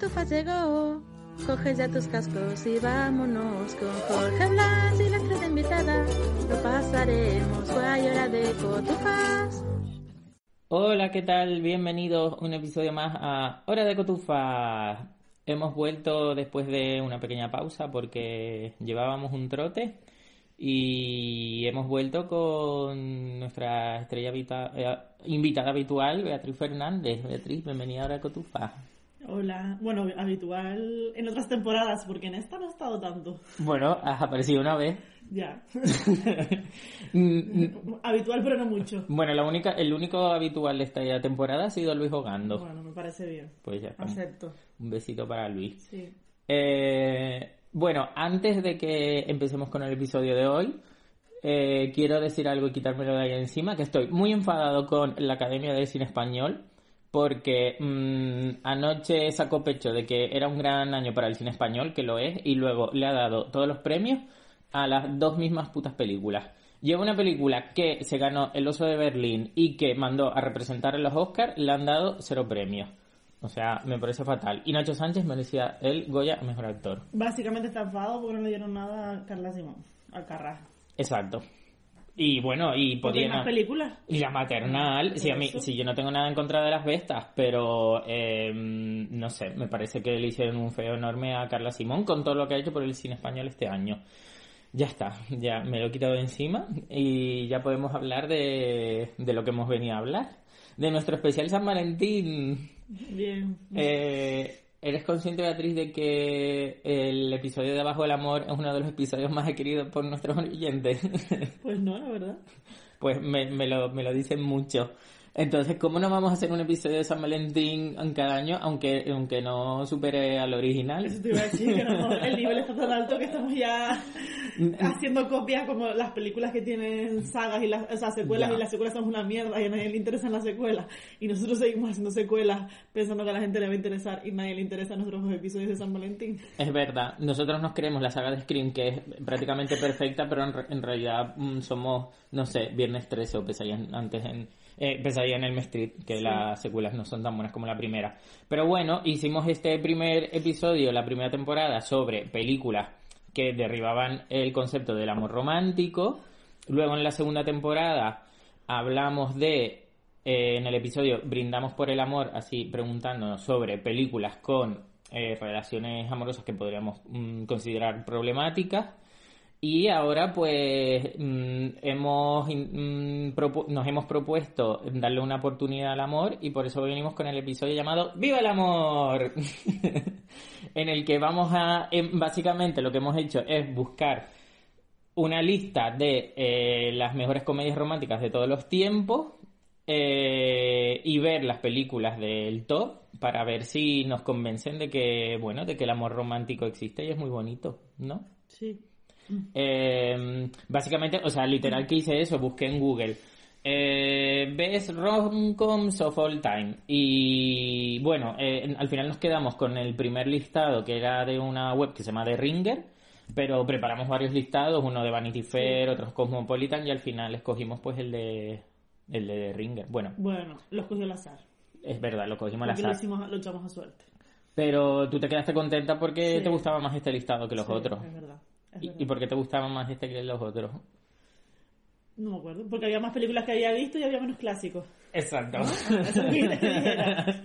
Llegó. Coge ya tus cascos y vámonos con Jorge Blas y la estrella invitada. Lo pasaremos, guay, hora de Cotufas. Hola, ¿qué tal? Bienvenidos a un episodio más a Hora de Cotufa. Hemos vuelto después de una pequeña pausa porque llevábamos un trote y hemos vuelto con nuestra estrella eh, invitada habitual, Beatriz Fernández. Beatriz, bienvenida a Hora de Cotufa. Hola, bueno, habitual en otras temporadas, porque en esta no he estado tanto. Bueno, has aparecido una vez. Ya. Mm, habitual, pero no mucho. Bueno, la única, el único habitual de esta temporada ha sido Luis Hogando. Bueno, me parece bien. Pues ya está. Acepto. Un besito para Luis. Sí. Eh, bueno, antes de que empecemos con el episodio de hoy, eh, quiero decir algo y quitármelo de ahí encima, que estoy muy enfadado con la Academia de Cine Español, porque mm, anoche sacó pecho de que era un gran año para el cine español, que lo es, y luego le ha dado todos los premios a las dos mismas putas películas. Lleva una película que se ganó el Oso de Berlín y que mandó a representar en los Oscars, le han dado cero premios. O sea, me parece fatal. Y Nacho Sánchez merecía el Goya a Mejor Actor. Básicamente está enfadado porque no le dieron nada a Carla Simón, a Carra. Exacto. Y bueno, y podían... más películas. Y la maternal, si a mí, si yo no tengo nada en contra de las bestas, pero eh, no sé, me parece que le hicieron un feo enorme a Carla Simón con todo lo que ha hecho por el cine español este año. Ya está, ya me lo he quitado de encima y ya podemos hablar de, de lo que hemos venido a hablar. De nuestro especial San Valentín. Bien. Eh, ¿Eres consciente, Beatriz, de que el episodio de Abajo del Amor es uno de los episodios más queridos por nuestros oyentes? Pues no, la verdad. pues me, me lo, me lo dicen mucho. Entonces, ¿cómo no vamos a hacer un episodio de San Valentín en cada año, aunque, aunque no supere al original? Eso te iba a decir que no, el nivel está tan alto que estamos ya haciendo copias como las películas que tienen sagas y las o sea, secuelas Ya. y las secuelas son una mierda y a nadie le interesan las secuelas y nosotros seguimos haciendo secuelas pensando que a la gente le va a interesar y nadie le interesa nuestros episodios de San Valentín. Es verdad, nosotros nos creemos la saga de Scream que es prácticamente perfecta, pero en, en realidad mm, somos, no sé, Viernes 13 o Pesadilla en- antes en, eh, Pesadilla en Elm Street, que las secuelas no son tan buenas como la primera. Pero bueno, hicimos este primer episodio, la primera temporada, sobre películas que derribaban el concepto del amor romántico. Luego en la segunda temporada hablamos de, eh, en el episodio Brindamos por el Amor, así preguntándonos sobre películas con eh, relaciones amorosas que podríamos mm, considerar problemáticas. Y ahora pues mm, hemos mm, nos hemos propuesto darle una oportunidad al amor y por eso venimos con el episodio llamado ¡Viva el amor! en el que vamos a, em, básicamente lo que hemos hecho es buscar una lista de eh, las mejores comedias románticas de todos los tiempos eh, y ver las películas del top para ver si nos convencen de que, bueno, de que el amor romántico existe y es muy bonito, ¿no? Sí. Eh, básicamente, o sea, literal que hice eso, busqué en Google. Eh, Best Rom-Coms of All Time. Y bueno, eh, al final nos quedamos con el primer listado que era de una web que se llama The Ringer. Pero preparamos varios listados, uno de Vanity Fair, otros Cosmopolitan y al final escogimos pues el de el de The Ringer. Bueno, Bueno, lo escogió al azar. es verdad, lo cogimos al Porque lo, azar. hicimos, lo echamos a suerte. Pero tú te quedaste contenta porque Sí. te gustaba más este listado que los Sí, otros. Es verdad. ¿Y, verdad. ¿Y por qué te gustaba más este que los otros? No me acuerdo. Porque había más películas que había visto y había menos clásicos. Exacto. Eso es lo que te dijera.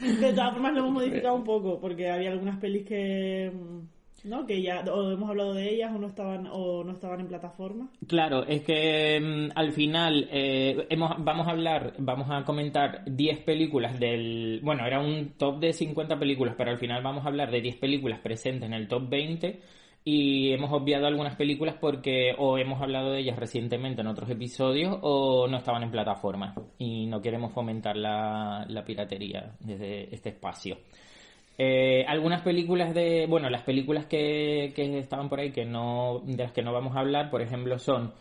De todas formas lo hemos modificado un poco, porque había algunas pelis que mm, no, que ya o hemos hablado de ellas o no estaban o no estaban en plataforma. Claro, es que mm, al final eh, hemos, vamos a hablar, vamos a comentar 10 películas del... Bueno, era un top de 50 películas, pero al final vamos a hablar de 10 películas presentes en el top 20 y hemos obviado algunas películas porque o hemos hablado de ellas recientemente en otros episodios o no estaban en plataforma y no queremos fomentar la, la piratería desde este espacio. Eh, algunas películas de, bueno, las películas que, que estaban por ahí que no, de las que no vamos a hablar, por ejemplo, son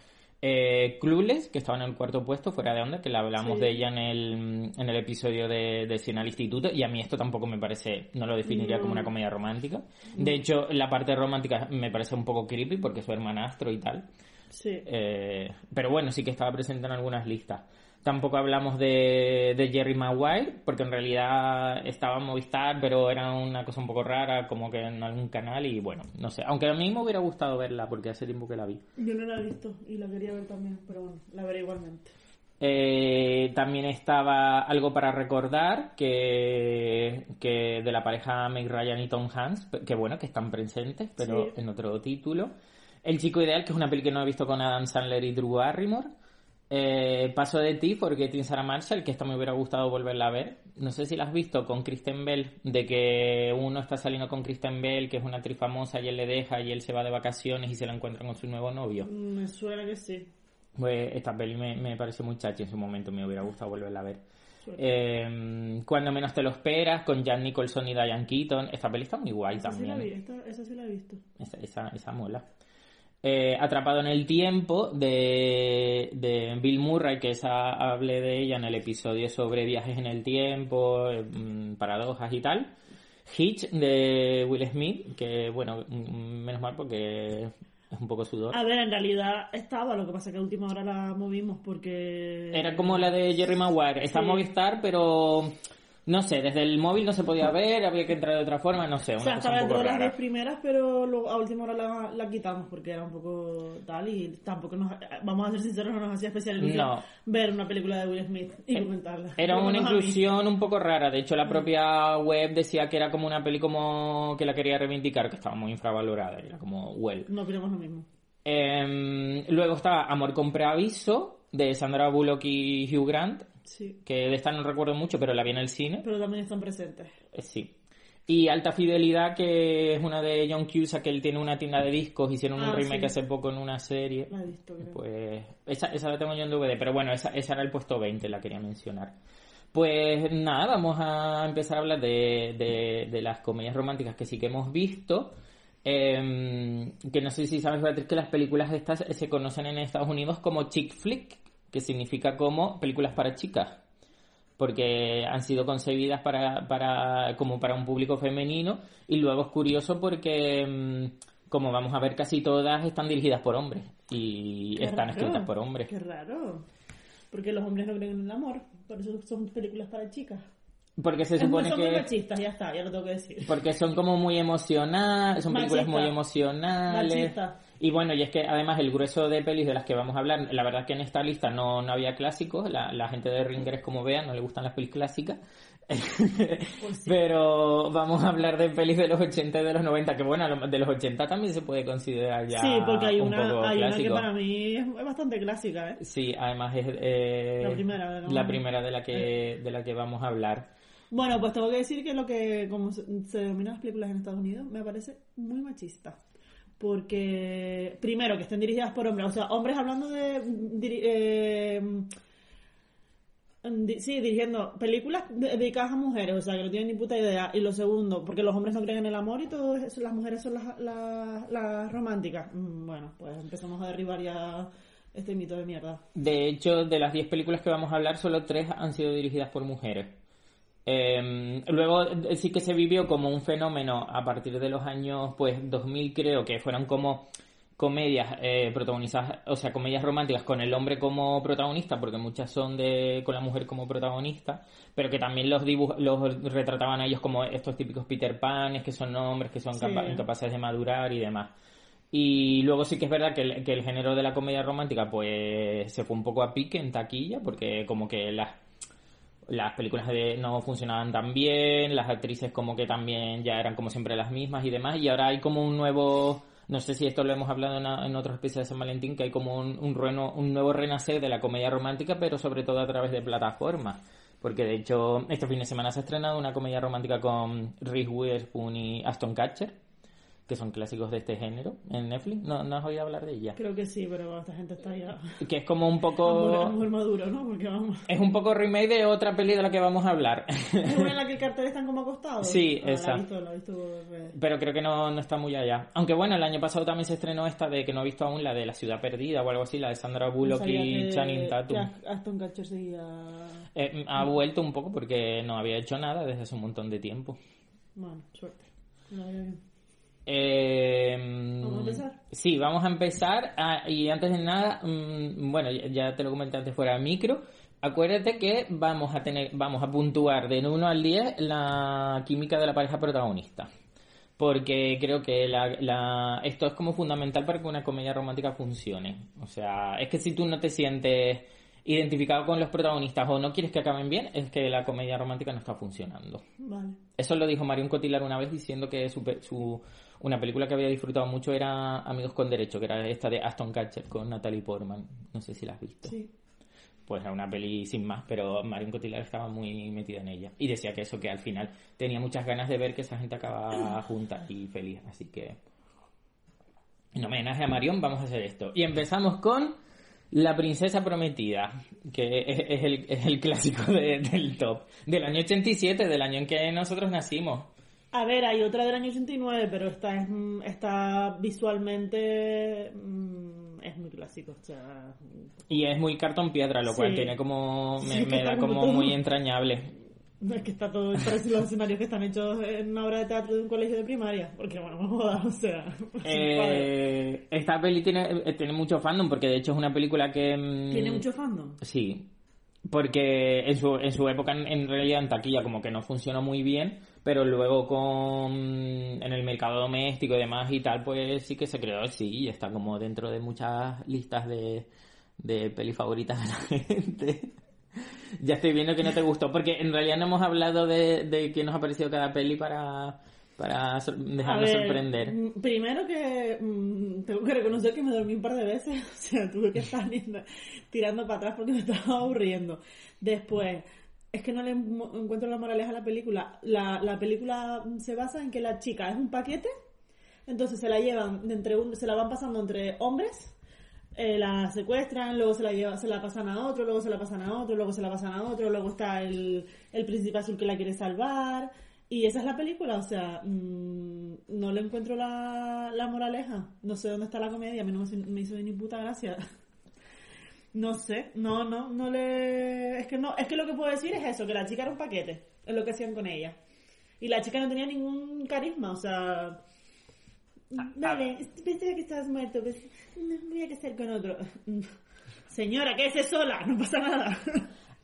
eh, Clueless, que estaba en el cuarto puesto, fuera de onda, que la hablamos Sí. de ella en el, en el episodio de, de al Instituto, y a mí esto tampoco me parece, no lo definiría como una comedia romántica. De hecho, la parte romántica me parece un poco creepy porque es su hermanastro y tal. Sí. Eh, pero bueno, sí que estaba presente en algunas listas. Tampoco hablamos de, de Jerry Maguire, porque en realidad estaba en Movistar, pero era una cosa un poco rara, como que en algún canal, y bueno, no sé. Aunque a mí me hubiera gustado verla, porque hace tiempo que la vi. Yo no la he visto y la quería ver también, pero bueno, la veré igualmente. Eh, también estaba algo para recordar que, que de la pareja Meg Ryan y Tom Hanks, que bueno, que están presentes, pero Sí. en otro título. El chico ideal, que es una peli que no he visto con Adam Sandler y Drew Barrymore. Eh, Paso de ti, porque tiene Sarah Marshall, que esta me hubiera gustado volverla a ver. No sé si la has visto con Kristen Bell, de que uno está saliendo con Kristen Bell, que es una actriz famosa, y él le deja, y él se va de vacaciones y se la encuentra con su nuevo novio. Me suena que sí. Pues esta peli me, me pareció muy chachi en su momento, me hubiera gustado volverla a ver. Eh, cuando menos te lo esperas, con Jan Nicholson y Diane Keaton. Esta peli está muy guay esa sí la vi, también. esta, esa sí la he visto. Esa, esa, esa mola. Eh, Atrapado en el tiempo de, de Bill Murray, que esa hablé de ella en el episodio sobre viajes en el tiempo, eh, mm, paradojas y tal. Hitch de Will Smith, que bueno, mm, menos mal porque es un poco sudor. A ver, en realidad estaba, lo que pasa que a última hora la movimos porque... Era como la de Jerry Maguire. Está Sí. Movistar, pero no sé, desde el móvil no se podía ver, había que entrar de otra forma, no sé, O una sea, cosa estaba dentro de las. 10 primeras, pero luego a última hora la, la quitamos porque era un poco tal y tampoco nos... Vamos a ser sinceros, no nos hacía especial No. ver una película de Will Smith y comentarla. Era lo una inclusión un poco rara. De hecho, la propia web decía que era como una peli como que la quería reivindicar, que estaba muy infravalorada. Era como, well. No opinamos lo mismo. Em, luego estaba Amor con preaviso, de Sandra Bullock y Hugh Grant, Sí. que de esta no recuerdo mucho, pero la vi en el cine. Pero también están presentes. Eh, Sí. Y Alta Fidelidad, que es una de John Cusack, que él tiene una tienda de discos, hicieron un Ah, remake sí. hace poco en una serie. La he visto. Pues esa, esa la tengo yo en DVD, pero bueno, esa, esa era el puesto 20, la quería mencionar. Pues nada, vamos a empezar a hablar de, de, de las comedias románticas que sí que hemos visto. Em, que no sé si sabes, Beatriz, que las películas estas se conocen en Estados Unidos como chick flick, que significa como películas para chicas porque han sido concebidas para, para como para un público femenino y luego es curioso porque mm, como vamos a ver casi todas están dirigidas por hombres y Qué están raro. escritas por hombres Qué raro. Porque los hombres no creen en el amor. Por eso son películas para chicas. porque se Es muy- supone son muy que machistas, ya está, ya lo tengo que decir. porque son como muy emocionales son películas Machista. muy emocionales Machista. Y bueno y es que además el grueso de pelis de las que vamos a hablar la verdad que en esta lista no, no había clásicos la, la gente de Ringers como vean no le gustan las pelis clásicas Pues sí. Pero vamos a hablar de pelis de los 80 y de los 90, que bueno, de los 80 también se puede considerar ya sí, porque hay un una, hay una que para mí es, bastante clásica, ¿eh? Sí, además es eh, La primera, ¿no? la primera de la que de la que vamos a hablar. Bueno, pues tengo que decir que lo que, como se, se denominan las películas en Estados Unidos, me parece muy machista. Porque, primero, que estén dirigidas por hombres, o sea, hombres hablando de. eh, di- sí, dirigiendo películas de- dedicadas a mujeres, o sea, que no tienen ni puta idea. Y lo segundo, porque los hombres no creen en el amor y todo eso, las mujeres son las, las, las románticas. Mm, Bueno, pues empezamos a derribar ya este mito de mierda. De hecho, de las 10 películas que vamos a hablar, solo 3 han sido dirigidas por mujeres. Eh, luego sí que se vivió como un fenómeno a partir de los años pues 2000 creo que fueron como comedias eh, protagonizadas, o sea, comedias románticas con el hombre como protagonista, porque muchas son de con la mujer como protagonista, pero que también los dibujos los retrataban a ellos como estos típicos Peter Panes, que son hombres que son Sí. capa- incapaces de madurar y demás. Y luego sí que es verdad que el, que el género de la comedia romántica pues se fue un poco a pique en taquilla, porque como que las las películas de- no funcionaban tan bien, las actrices como que también ya eran como siempre las mismas y demás, y ahora hay como un nuevo, no sé si esto lo hemos hablado en, en otros especiales de San Valentín, que hay como un, un, un nuevo renacer de la comedia romántica, pero sobre todo a través de plataformas. Porque de hecho, este fin de semana se ha estrenado una comedia romántica con Reese Witherspoon y Aston Catcher, que son clásicos de este género en Netflix. ¿No, no has oído hablar de ella? Creo que sí, pero esta gente está ya. Que es como un poco... A mujer maduro, ¿no? Porque vamos. Es un poco remake de otra peli de la que vamos a hablar. ¿Es una en la que el cartel están como acostados? Sí, Ah, esa. La he visto, la he visto por redes. Pero creo que no, no está muy allá. Aunque bueno, el año pasado también se estrenó esta de que no he visto aún, la de La Ciudad Perdida o algo así, la de Sandra Bullock y Channing Tatum. Aston seguía. Eh, ha vuelto un poco porque no había hecho nada desde hace un montón de tiempo. Bueno, suerte. Eh, ¿Vamos a empezar? Sí, vamos a empezar. Ah, y antes de nada, mm, bueno, ya, te lo comenté antes fuera de micro, Acuérdate que vamos a tener, vamos a puntuar de 1 al 10 la química de la pareja protagonista. Porque creo que la, la- esto es como fundamental para que una comedia romántica funcione. O sea, es que si tú no te sientes identificado con los protagonistas o no quieres que acaben bien, es que la comedia romántica no está funcionando. Vale. Eso lo dijo Marion Cotillard una vez diciendo que su, su- una película que había disfrutado mucho era Amigos con Derecho, que era esta de Aston Catcher con Natalie Portman. No sé si la has visto. Sí. Pues era una peli sin más, pero Marion Cotillard estaba muy metida en ella. Y decía que eso, que al final tenía muchas ganas de ver que esa gente acaba junta y feliz. Así que, en homenaje a Marion, vamos a hacer esto. Y empezamos con La Princesa Prometida, que es, el, es el clásico de- del top. Del año 87, del año en que nosotros nacimos. A ver, hay otra del año 89, pero esta es mm, está visualmente mm, es muy clásico, o sea, Y es muy cartón piedra, lo cual tiene como. Me, Sí, da como muy entrañable. es que está todo parece los escenarios que están hechos en una obra de teatro de un colegio de primaria, porque bueno, no jodas, o sea, Eh, esta peli tiene, eh, tiene mucho fandom porque de hecho es una película que... mm, tiene mucho fandom. Sí, porque en su, en su época en, en realidad en taquilla como que no funcionó muy bien, pero luego con en el mercado doméstico y demás y tal, pues sí que se creó, sí, y está como dentro de muchas listas de, de pelis favoritas de la gente. ya estoy viendo que no te gustó, porque en realidad no hemos hablado de, de qué nos ha parecido cada peli para, para dejarnos ver, sorprender. mm, Primero que mm, tengo que reconocer que me dormí un par de veces, o sea, tuve que estar tirando para atrás porque me estaba aburriendo. Después, es que no le encuentro la moraleja a la película. La, la película se basa en que la chica es un paquete, entonces se la llevan entre un, se la van pasando entre hombres. eh, la secuestran, luego se la lleva, se la pasan a otro, luego se la pasan a otro, luego se la pasan a otro, luego está el, el príncipe azul que la quiere salvar, y esa es la película, o sea, mm, no le encuentro la, la moraleja. No sé dónde está la comedia, a mí no me hizo ni puta gracia. No sé, no, no, no le... Es que no, es que lo que puedo decir es eso, que la chica era un paquete, es lo que hacían con ella. Y la chica no tenía ningún carisma, o sea... Vale, pensaba que estabas muerto, pues me voy a casar con otro. Señora, quédese sola, no pasa nada.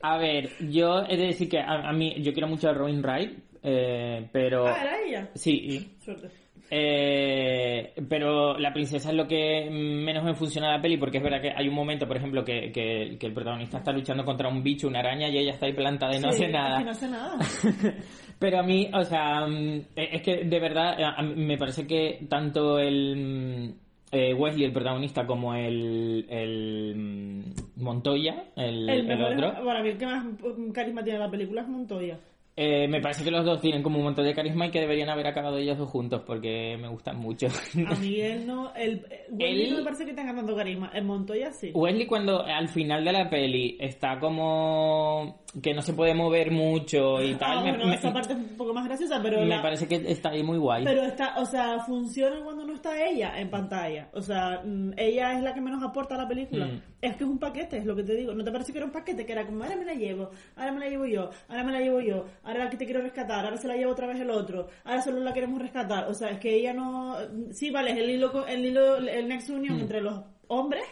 A ver, yo he de decir que a, a mí, yo quiero mucho a Robin Wright, eh, pero... Ah, era ella. Sí, Suerte. eh, pero la princesa es lo que menos me funciona la peli, porque es verdad que hay un momento, por ejemplo, que, que- que el protagonista está luchando contra un bicho, una araña, y ella está ahí plantada y no Sí, hace nada. Es que no hace nada. Pero a mí, o sea, mm, es que de verdad a- a mí me parece que tanto el mm, eh, Wesley, el protagonista, como el, el mm, Montoya, el, otro, para mí el que más carisma tiene la película es Montoya. Eh, me parece que los dos tienen como un montón de carisma y que deberían haber acabado ellos dos juntos porque me gustan mucho. A mí él no... El, Él- no me parece que tenga tanto carisma. El Montoya sí. Wesley cuando al final de la peli está como que no se puede mover mucho y tal, Ah, me, bueno, me- esa parte es un poco más graciosa, pero me la- parece que está ahí muy guay. Pero está, o sea, funciona cuando no está ella en pantalla. O sea, mm, ella es la que menos aporta a la película. Mm. Es que es un paquete, es lo que te digo. ¿No te parece que era un paquete? Que era como, ahora me la llevo, ahora me la llevo yo, ahora me la llevo yo, ahora la que te quiero rescatar, ahora se la lleva otra vez el otro, ahora solo la queremos rescatar. O sea, es que ella no... Sí, vale, es el hilo, el hilo, el nexo unión Mm. entre los hombres,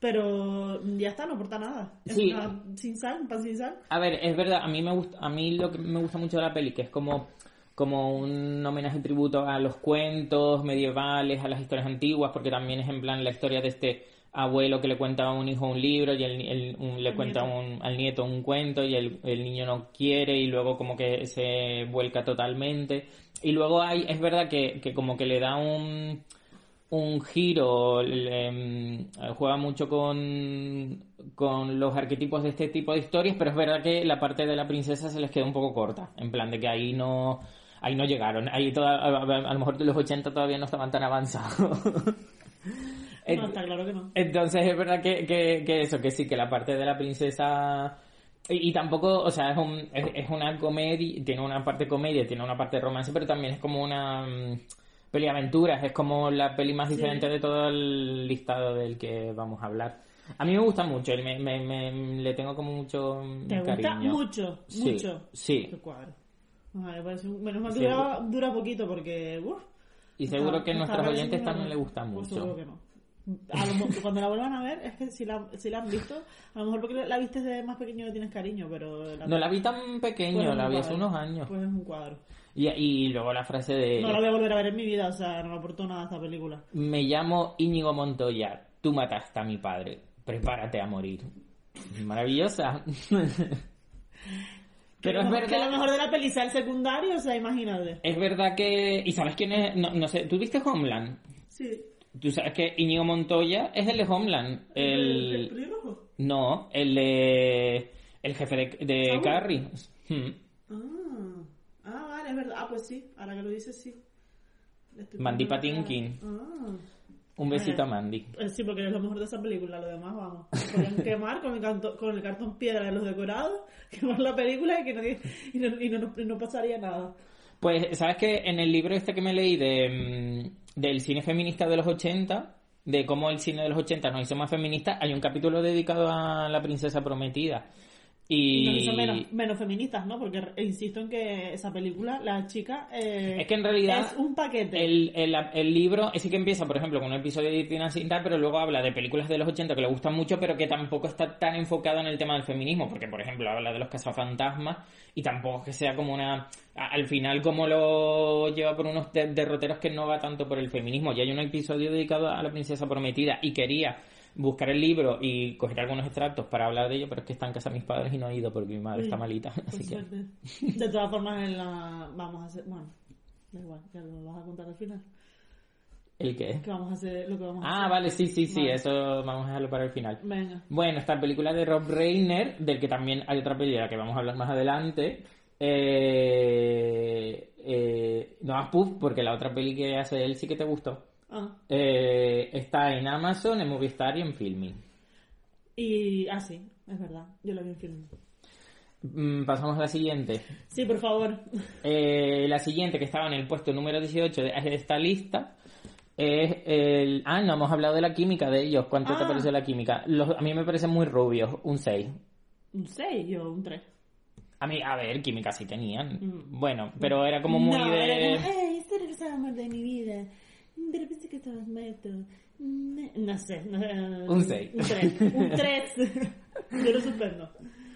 pero ya está, no aporta nada. Es Sí. una- sin sal, un pan sin sal. A ver, es verdad, a mí me gusta, a mí lo que me gusta mucho de la peli, que es como, como un homenaje y tributo a los cuentos medievales, a las historias antiguas, porque también es en plan la historia de este abuelo que le cuenta a un hijo un libro y el, el- un- le cuenta nieto. un- al nieto un cuento y el, el niño no quiere y luego como que se vuelca totalmente. Y luego hay, es verdad que, que como que le da un, un giro, le- em, juega mucho con, con los arquetipos de este tipo de historias, pero es verdad que la parte de la princesa se les queda un poco corta, en plan de que ahí no ahí no llegaron, ahí toda, a, a- a lo mejor los 80 todavía no estaban tan avanzados. No, está claro que no. entonces es verdad que, que, que eso, que sí, que la parte de la princesa... Y, y tampoco, o sea, es, un, es, es una comedia, tiene una parte comedia, tiene una parte romance, pero también es como una mm, peli de aventuras, es como la peli más Sí. diferente de todo el listado del que vamos a hablar. A mí me gusta mucho, me, me, me- le tengo como mucho mm, Te gusta cariño. mucho, Sí, mucho. sí. Vale, menos mal que Sí. dura, dura poquito porque... uf, Y seguro está- que a nuestros oyentes también le gusta pues mucho. seguro que no. A lo cuando la vuelvan a ver, es que si la, si la han visto, a lo mejor porque la viste de más pequeño le tienes cariño, pero... La, No la vi tan pequeño, pues es la vi hace unos años. Pues es un cuadro. Y, y luego la frase de... No la voy a volver a ver en mi vida, o sea, no me aportó nada esta película. Me llamo Íñigo Montoya, tú mataste a mi padre, prepárate a morir. Maravillosa. Pero es Que lo- Que lo verdad, mejor de la peli sea el secundario, o sea, imagínate. es verdad que... ¿Y sabes quién es? No, no sé, ¿tú viste Homeland? Sí. Tú sabes que Íñigo Montoya es el de Homeland. El... pelirrojo? No, el de... El jefe de, de. Carrie. Hmm. Ah. ah, vale, es verdad. Ah, pues sí, ahora que lo dices, sí. Mandy Patinkin. Ah. Un besito a. Mandy. Eh, Sí, porque es lo mejor de esa película, lo demás, vamos. Podrían quemar con el, canto- con el cartón piedra de los decorados, quemar la película y que nadie, y no, y no, y no pasaría nada. Pues, ¿sabes que En el libro este que me leí de, mm, del cine feminista de los 80, de cómo el cine de los 80 nos hizo más feministas, hay un capítulo dedicado a la princesa prometida. Y... Nos hizo menos, menos feministas, ¿no? Porque insisto en que esa película, la chica, eh, Es que en realidad es un paquete. El, el, el libro ese que empieza, por ejemplo, con un episodio de Tina sin tal, pero luego habla de películas de los 80 que le gustan mucho, pero que tampoco está tan enfocado en el tema del feminismo, porque, por ejemplo, habla de los cazafantasmas y tampoco es que sea como una... Al final, como lo lleva por unos de- derroteros que no va tanto por el feminismo. Y hay un episodio dedicado a la princesa prometida y quería buscar el libro y coger algunos extractos para hablar de ello, pero es que está en casa de mis padres y no he ido porque mi madre está malita. Así que... De todas formas, en la... vamos a hacer. Bueno, da igual, ya lo vas a contar al final. ¿El qué? Que vamos a hacer lo que vamos a Ah, hacer. vale, sí, sí, sí, Vale. eso vamos a dejarlo para el final. Venga. Bueno, esta película de Rob Reiner, del que también hay otra película que vamos a hablar más adelante. Eh, eh, no más Puff, porque la otra peli que hace él sí que te gustó. Ah, Eh, está en Amazon, en Movistar y en Filming. y. Ah, sí, es verdad. Yo lo vi en film. Mm, pasamos a la siguiente. Sí, por favor. Eh, la siguiente, que estaba en el puesto número 18 de esta lista, es el... Ah, no hemos hablado de la química de ellos. ¿Cuánto te Ah. pareció la química? Los- a mí me parecen muy rubios, un 6. Un 6, yo un 3. A mí, a ver, química sí tenían. Mm. Bueno, pero era como muy no, de... Era como, "Ay, este eres el amor de mi vida. Que muerto. Mm, No sé. no sé. Un seis. Un 3. Un 3. yo lo suspendo.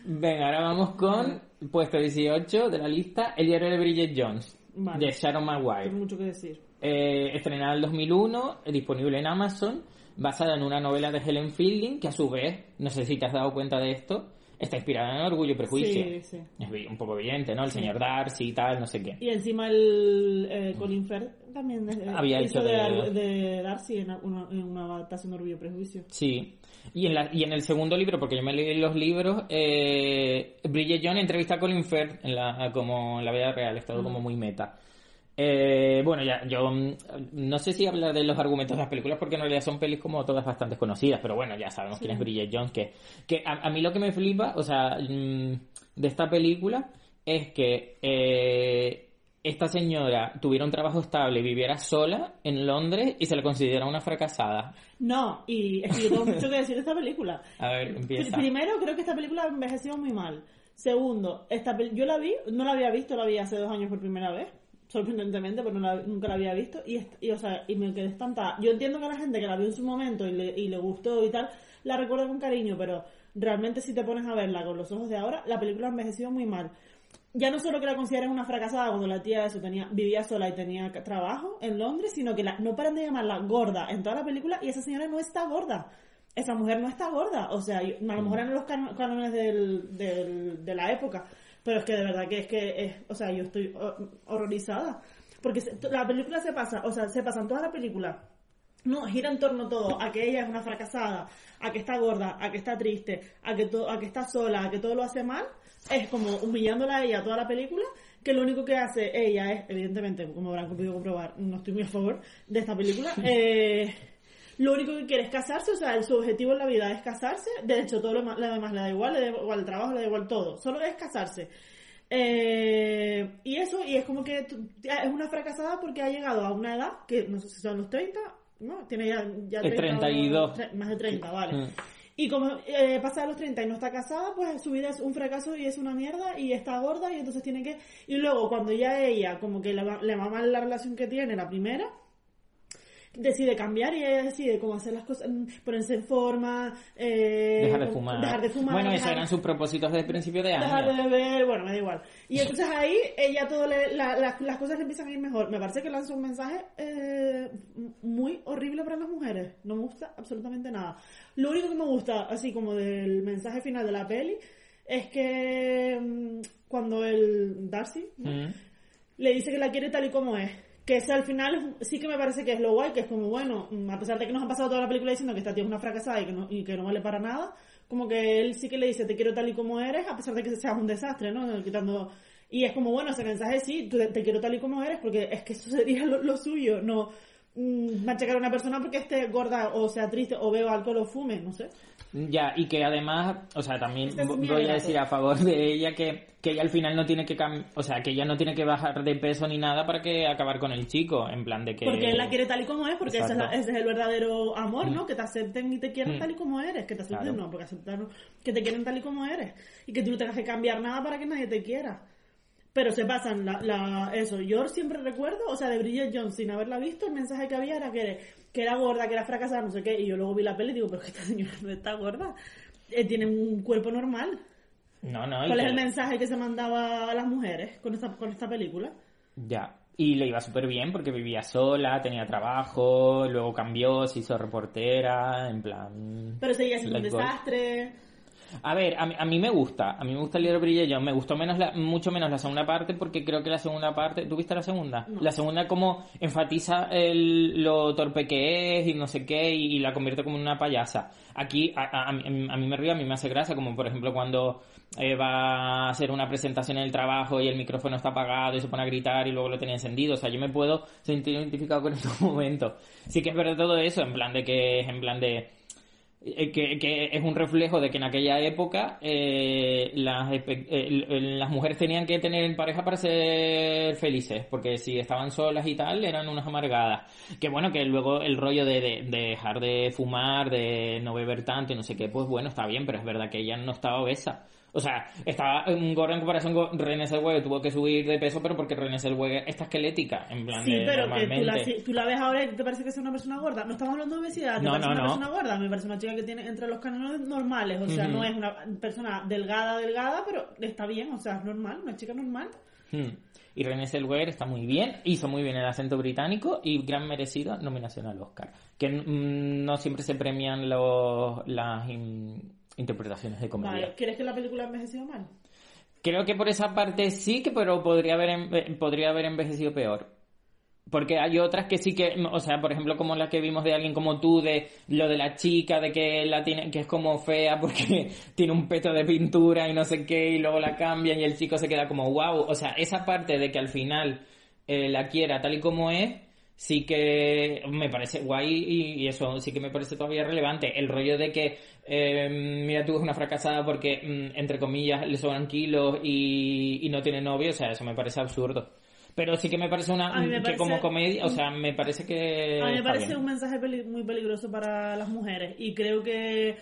Venga, ahora vamos con puesto 18 de la lista, El diario de Bridget Jones, Vale. de Sharon Maguire. Tengo mucho que decir. Eh, estrenada en el 2001, eh, disponible en Amazon, basada en una novela de Helen Fielding, que a su vez, no sé si te has dado cuenta de esto, está inspirada en Orgullo y Prejuicio. Sí, sí. Es un poco evidente, ¿no? El señor Darcy y tal, no sé qué. Y encima el eh, Colin Firth también eh, Había hizo hecho de, de- Darcy en una, en una adaptación de Orgullo y Prejuicio. Sí. Y en, la, y en el segundo libro, porque yo me leí los libros, eh, Bridget Jones entrevista a Colin Firth en la, como en la vida real, es todo como muy meta. Eh, bueno, ya, yo mm, no sé si hablar de los argumentos de las películas porque en realidad son pelis como todas bastante conocidas, pero bueno, ya sabemos quién es Bridget Jones, que, que a, a mí lo que me flipa, o sea, mm, de esta película es que eh, esta señora tuviera un trabajo estable, viviera sola en Londres y se le considera una fracasada. No, y es que yo tengo mucho que decir de esta película. A ver, empieza. Pri- Primero, creo que esta película envejeció muy mal. Segundo, esta pel- yo la vi, no la había visto, la vi hace dos años por primera vez, sorprendentemente, pero no la- nunca la había visto, y, y, o sea, y me quedé espantada. Yo entiendo que la gente que la vio en su momento y le, y le gustó y tal, la recuerda con cariño, pero realmente si te pones a verla con los ojos de ahora, la película ha envejecido muy mal. Ya no solo que la consideren una fracasada cuando la tía eso tenía, vivía sola y tenía trabajo en Londres, sino que la, no paran de llamarla gorda en toda la película y esa señora no está gorda esa mujer no está gorda. O sea, yo- a lo mejor eran los cánones del, del- de la época. Pero es que de verdad que es que, es, o sea, yo estoy hor- horrorizada. Porque la película se pasa, o sea, se pasan toda la película. No, gira en torno todo a que ella es una fracasada, a que está gorda, a que está triste, a que, to- a que está sola, a que todo lo hace mal. Es como humillándola a ella toda la película, que lo único que hace ella es, evidentemente, como habrán podido comprobar, no estoy muy a favor de esta película, eh, lo único que quiere es casarse, o sea, su objetivo en la vida es casarse. De hecho, todo lo, demás le da igual, le da igual el trabajo, le da igual todo. Solo es casarse. Eh, y eso, y es como que es una fracasada porque ha llegado a una edad que no sé si son los 30, ¿no? Tiene ya, ya Es 32. o- tre- más de 30, vale. Mm. Y como eh, pasa de los 30 y no está casada, pues su vida es un fracaso y es una mierda y está gorda y entonces tiene que... Y luego cuando ya ella, como que le va, le va mal la relación que tiene, la primera, decide cambiar y ella decide cómo hacer las cosas, mm, ponerse en forma, eh, Dejar de fumar. dejar de fumar, Bueno, esos eran sus propósitos desde el principio de año. dejar de beber, bueno, me da igual. Y entonces ahí ella todo le- la- la- las cosas le empiezan a ir mejor. Me parece que lanza un mensaje eh, muy horrible para las mujeres. No me gusta absolutamente nada. Lo único que me gusta, así como del mensaje final de la peli, es que mm, cuando el Darcy ¿no? Mm. le dice que la quiere tal y como es. Que al final sí que me parece que es lo guay, que es como, bueno, a pesar de que nos han pasado toda la película diciendo que esta tía es una fracasada y que no, y que no vale para nada, como que él sí que le dice, te quiero tal y como eres, a pesar de que seas un desastre, ¿no? Quitando... Y es como, bueno, ese mensaje sí, te quiero tal y como eres, porque es que eso sería lo, suyo, no machacar a una persona porque esté gorda o sea triste o beba alcohol o fume, no sé. Ya, y que además, o sea, también es voy a decir a favor de ella que, que ella al final no tiene que cam- o sea, que ella no tiene que bajar de peso ni nada para que acabar con el chico, en plan de que... Porque él la quiere tal y como es, porque ese es, la- ese es el verdadero amor, ¿no? Que te acepten y te quieran Mm. tal y como eres. Que te acepten, Claro. no, porque aceptar no, que te quieren tal y como eres. Y que tú no tengas que cambiar nada para que nadie te quiera. Pero se pasan la, la, eso. Yo siempre recuerdo, o sea, de Bridget Jones, sin haberla visto, el mensaje que había era que, que era gorda, que era fracasada, no sé qué. Y yo luego vi la peli y digo, pero que esta señora no está gorda. Eh, tiene un cuerpo normal. No, no, ¿Cuál es que- el mensaje que se mandaba a las mujeres con esta, con esta película? Ya. Y le iba súper bien porque vivía sola, tenía trabajo, luego cambió, se hizo reportera, en plan... Pero seguía siendo un desastre. A ver, a mí, a mí me gusta, a mí me gusta el libro Brillo John, me gustó menos la- mucho menos la segunda parte porque creo que la segunda parte, ¿tú viste la segunda? La segunda como enfatiza el, lo torpe que es y no sé qué y, y la convierte como en una payasa. Aquí a, a- a mí- me ríe, a mí me hace gracia, como por ejemplo cuando eh, va a hacer una presentación en el trabajo y el micrófono está apagado y se pone a gritar y luego lo tenía encendido, o sea, yo me puedo sentir identificado con estos momentos. Sí que es verdad todo eso, en plan de que es en plan de que, que es un reflejo de que en aquella época eh, las, eh, l- las mujeres tenían que tener pareja para ser felices, porque si estaban solas y tal, eran unas amargadas. Que bueno, que luego el rollo de, de- de dejar de fumar, de no beber tanto y no sé qué, pues bueno, está bien, pero es verdad que ella no estaba obesa. O sea, estaba en gorda en comparación con René Zellweger, tuvo que subir de peso, pero porque René Zellweger está esquelética, en plan Sí, de pero que tú la, si- tú la ves ahora y te parece que es una persona gorda. No estamos hablando de obesidad, No, no, una no. persona gorda. Me parece una chica que tiene entre los cánones normales. O sea, no es una persona delgada, delgada, pero está bien. O sea, es normal, una chica normal. Hmm. Y René Zellweger está muy bien, hizo muy bien el acento británico y gran merecido nominación al Oscar. Que mm, no siempre se premian los, las interpretaciones de comedia. Vale. ¿Quieres que la película ha envejecido mal? Creo que por esa parte sí, que pero podría haber eh, podría haber envejecido peor. Porque hay otras que sí que, o sea, por ejemplo, como la que vimos de alguien como tú, de lo de la chica, de que la tiene, que es como fea porque tiene un peto de pintura y no sé qué, y luego la cambian y el chico se queda como wow. O sea, esa parte de que al final eh, la quiera tal y como es, sí que me parece guay y, y eso sí que me parece todavía relevante. El rollo de que, eh, mira, tú es una fracasada porque, mm, entre comillas, le sobran kilos y, y no tiene novio, o sea, eso me parece absurdo. Pero sí que me parece una me que parece- como comedia, o sea, me parece que A mí me parece bien. un mensaje peli- muy peligroso para las mujeres y creo que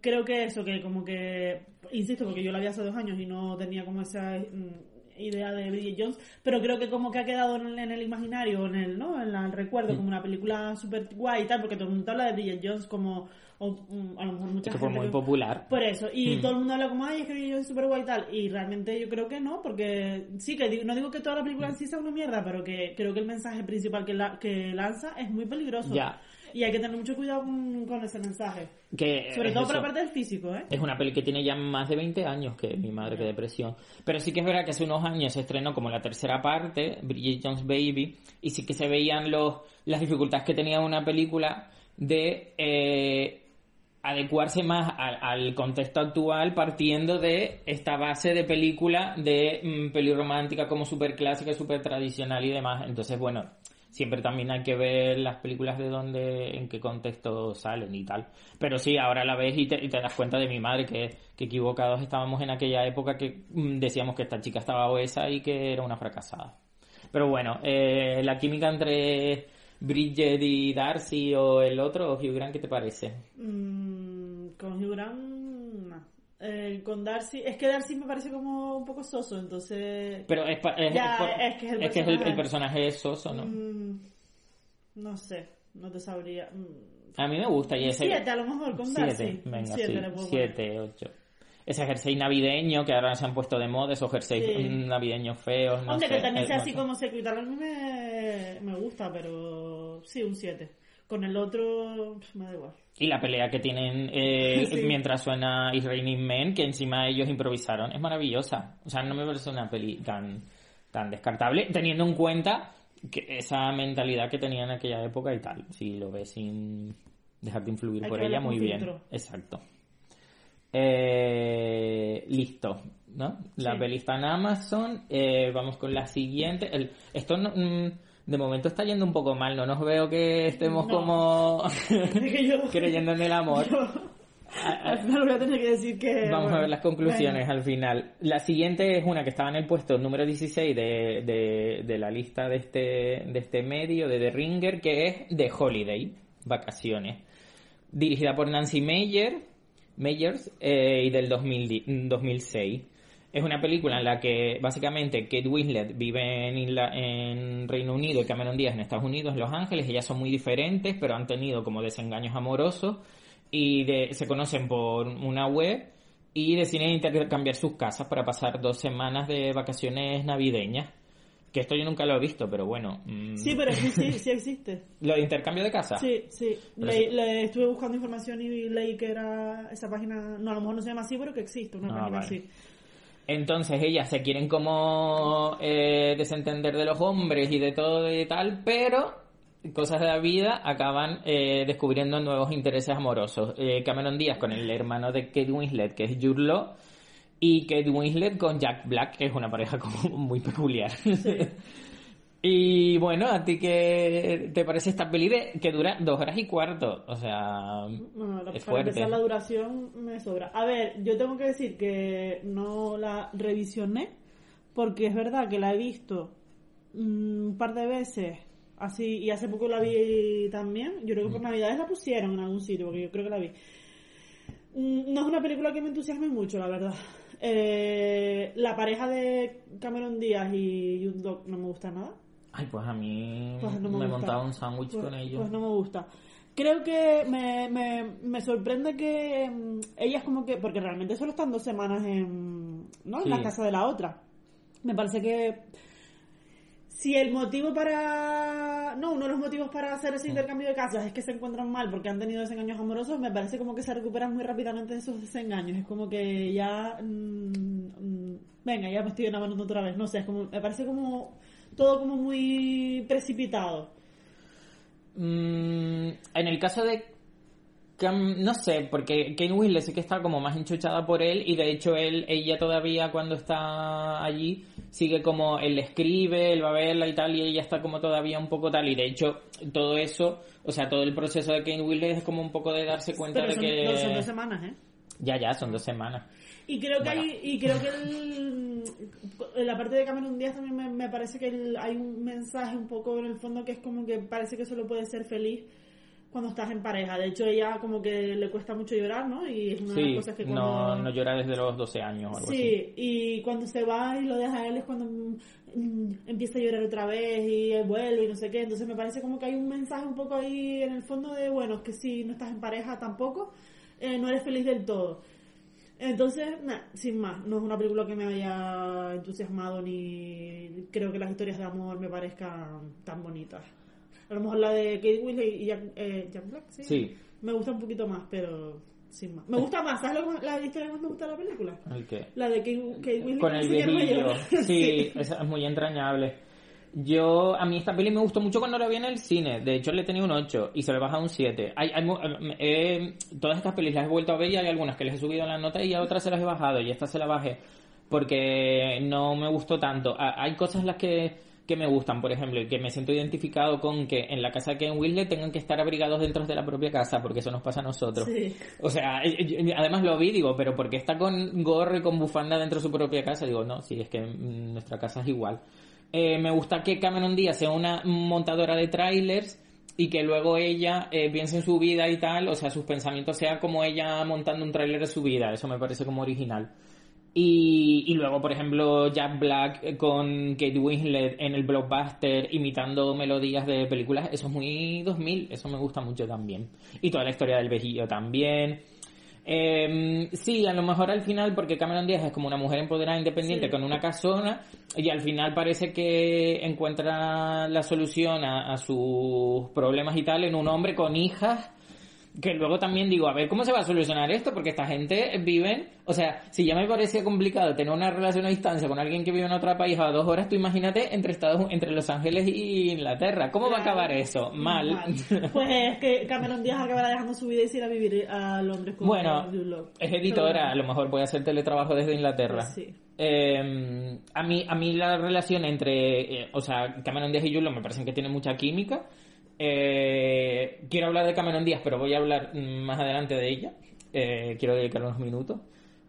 creo que eso que como que insisto porque yo la vi hace dos años y no tenía como esa mm, idea de Bridget Jones pero creo que como que ha quedado en el, en el imaginario en el no en la- el Mm. recuerdo como una película súper guay y tal porque todo el mundo habla de Bridget Jones como o, mm, a lo mejor mucha que fue muy que- popular. por eso, y Mm. todo el mundo habla como, ay, es que Bridget Jones es súper guay y tal, y realmente yo creo que no, porque sí, que digo- no digo que toda la película en sí sea una mierda, pero que creo que el mensaje principal que, la, que lanza es muy peligroso. Ya. Y hay que tener mucho cuidado con, con ese mensaje. Que Sobre es todo por la parte del físico, ¿eh? Es una peli que tiene ya más de 20 años que Mi madre que depresión. Pero sí que es verdad que hace unos años se estrenó como la tercera parte, Bridget Jones Baby, y sí que se veían los, las dificultades que tenía una película de eh, adecuarse más al, al contexto actual partiendo de esta base de película de mm, peli romántica como súper clásica, súper tradicional y demás. Entonces, bueno, siempre también hay que ver las películas de dónde, en qué contexto salen y tal. Pero sí, ahora la ves y te, das cuenta de mi madre que, que equivocados estábamos en aquella época que mm, decíamos que esta chica estaba obesa y que era una fracasada. Pero bueno, eh, la química entre Bridget y Darcy o el otro, Hugh Grant, ¿qué te parece? Mm, con Hugh Grant. Eh, con Darcy, es que Darcy me parece como un poco soso, entonces... Pero es, pa- es, Ya, es es que es el es que es el- el personaje. personaje es soso, ¿no? Mm, No sé, no te sabría. Mm, A mí me gusta y ese... Siete, a lo mejor, con Darcy. Siete, venga, Siete sí, le puedo siete, ocho. Ese jersey navideño que ahora se han puesto de moda, esos jerseys Sí. navideños feos, no Hombre, sé. que también eh, sea así como y tal, a mí me, me gusta, pero sí, un 7. Con el otro, pf, me da igual. Y la pelea que tienen eh, Sí. mientras suena Is Raining Men, que encima ellos improvisaron, es maravillosa. O sea, no me parece una peli tan, tan descartable, teniendo en cuenta que esa mentalidad que tenía en aquella época y tal. Si lo ves sin dejarte influir Hay por ella, muy bien. filtro. Exacto. Eh, listo, ¿no? La Sí. peli está en Amazon. eh, vamos con la siguiente. El, esto no- mm, de momento está yendo un poco mal. No nos veo que estemos No. como creyendo en el amor. yo al final voy a tener que decir que... Vamos bueno, a ver las conclusiones al final. La siguiente es una que estaba en el puesto número 16 de, de, de la lista de este, de este medio, de The Ringer, que es The Holiday, Vacaciones. Dirigida por Nancy Meyer, Meyers eh, y del 2000 di- 2006. Es una película en la que básicamente Kate Winslet vive en, Isla- en Reino Unido y Cameron Díaz en Estados Unidos, Los Ángeles. Ellas son muy diferentes, pero han tenido como desengaños amorosos y de- se conocen por una web y deciden intercambiar sus casas para pasar dos semanas de vacaciones navideñas. Que esto yo nunca lo he visto, pero bueno. mm, Sí, pero sí, sí, sí existe. Lo de intercambio de casa. Sí, sí. Le estuve buscando información y leí que era esa página, no, a lo mejor no se llama así, pero que existe una Ah, página vale. así. Entonces ellas se quieren como eh, desentender de los hombres y de todo y tal, pero cosas de la vida acaban eh, descubriendo nuevos intereses amorosos. Eh, Cameron Díaz con el hermano de Kate Winslet, que es Law, y Kate Winslet con Jack Black, que es una pareja como muy peculiar. Y bueno, ¿a ti qué te parece esta peli de, que dura dos horas y cuarto? O sea, Bueno, la- es para fuerte. empezar la duración me sobra. A ver, yo tengo que decir que no la revisioné porque es verdad que la he visto mm, un par de veces así y hace poco la vi también. Yo creo que por Navidades la pusieron en algún sitio porque yo creo que la vi. Mm, No es una película que me entusiasme mucho, la verdad. Eh, la pareja de Cameron Díaz y Jude Law no me gusta nada. Ay, pues a mí Pues no me, me montado un sándwich Pues- con ellos. Pues no me gusta. Creo que me, me, me sorprende que mm, ellas como que, porque realmente solo están dos semanas en, ¿no? en la casa de la otra. Me parece que si el motivo para, no, uno de los motivos para hacer ese intercambio de casas es que se encuentran mal porque han tenido desengaños amorosos, me parece como que se recuperan muy rápidamente de esos desengaños. Es como que ya, mm, mm, venga, ya me estoy enamorando otra vez. No sé, es como, me parece como todo como muy precipitado. Mm, en el caso de Cam- no sé, porque Kane Winslet sí que está como más enchuchada por él y de hecho él, ella todavía cuando está allí sigue como él le escribe, él va a verla y tal y ella está como todavía un poco tal y de hecho todo eso, o sea, todo el proceso de Kane Winslet es como un poco de darse cuenta Pero de son, que no, son dos semanas, ¿eh? ya ya son dos semanas. Y creo que Bueno. hay, y creo que el- en la parte de Cameron Díaz también me, me parece que el- hay un mensaje un poco en el fondo que es como que parece que solo puedes ser feliz cuando estás en pareja. De hecho, ella como que le cuesta mucho llorar, ¿no? Y es una de Sí, las cosas que cuando... no, no llora desde los 12 años o algo así. Sí, y cuando se va y lo deja a él es cuando mm, empieza a llorar otra vez y él vuelve y no sé qué. Entonces me parece como que hay un mensaje un poco ahí en el fondo de, bueno, es que si no estás en pareja tampoco, eh, no eres feliz del todo. Entonces, nah, sin más, no es una película que me haya entusiasmado ni creo que las historias de amor me parezcan tan bonitas. A lo mejor la de Kate Winslet y Jack, eh, Jack Black, ¿sí? Sí. Me gusta un poquito más, pero sin más. Me gusta más, ¿sabes lo que la historia que más me gusta de la película? ¿El qué? La de Kate, Kate Winslet con el viejillo. Sí, esa es muy entrañable. Yo, a mí esta peli me gustó mucho cuando la vi en el cine. De hecho, le tenía un 8 y se le baja un 7. Hay, hay eh, todas estas pelis las he vuelto a ver y hay algunas que les he subido la nota y a otras se las he bajado y esta se la bajé porque no me gustó tanto. Hay cosas en las que, que me gustan, por ejemplo, y que me siento identificado con que en la casa de Ken Winslet tengan que estar abrigados dentro de la propia casa porque eso nos pasa a nosotros. Sí. O sea, eh, además lo vi, digo, pero porque está con gorro y con bufanda dentro de su propia casa, digo, no, sí, es que mm, nuestra casa es igual. Eh, me gusta que Cameron Díaz sea una montadora de trailers y que luego ella eh, piense en su vida y tal, o sea, sus pensamientos sea como ella montando un trailer de su vida, eso me parece como original. Y, y luego, por ejemplo, Jack Black eh, con Kate Winslet en el blockbuster imitando melodías de películas, eso es muy 2000, eso me gusta mucho también. Y toda la historia del vejillo también. Eh, sí, a lo mejor al final, porque Cameron Díaz es como una mujer empoderada independiente Sí. con una casona, y al final parece que encuentra la solución a, a sus problemas y tal en un hombre con hijas, que luego también digo, a ver, ¿cómo se va a solucionar esto? Porque esta gente vive, o sea, si ya me parecía complicado tener una relación a distancia con alguien que vive en otro país a dos horas, tú imagínate entre Estados entre Los Ángeles y Inglaterra. ¿Cómo va a acabar eso? Mal. Pues es que Cameron Díaz acabará dejando su vida y se irá a vivir a Londres con Bueno, es editora, Pero a lo mejor voy a hacer teletrabajo desde Inglaterra. Sí. Eh, a mí a mí la relación entre, eh, o sea, Cameron Díaz y Julo me parecen que tienen mucha química. Eh, quiero hablar de Cameron Díaz, pero voy a hablar mm, más adelante de ella. Eh, quiero dedicarle unos minutos.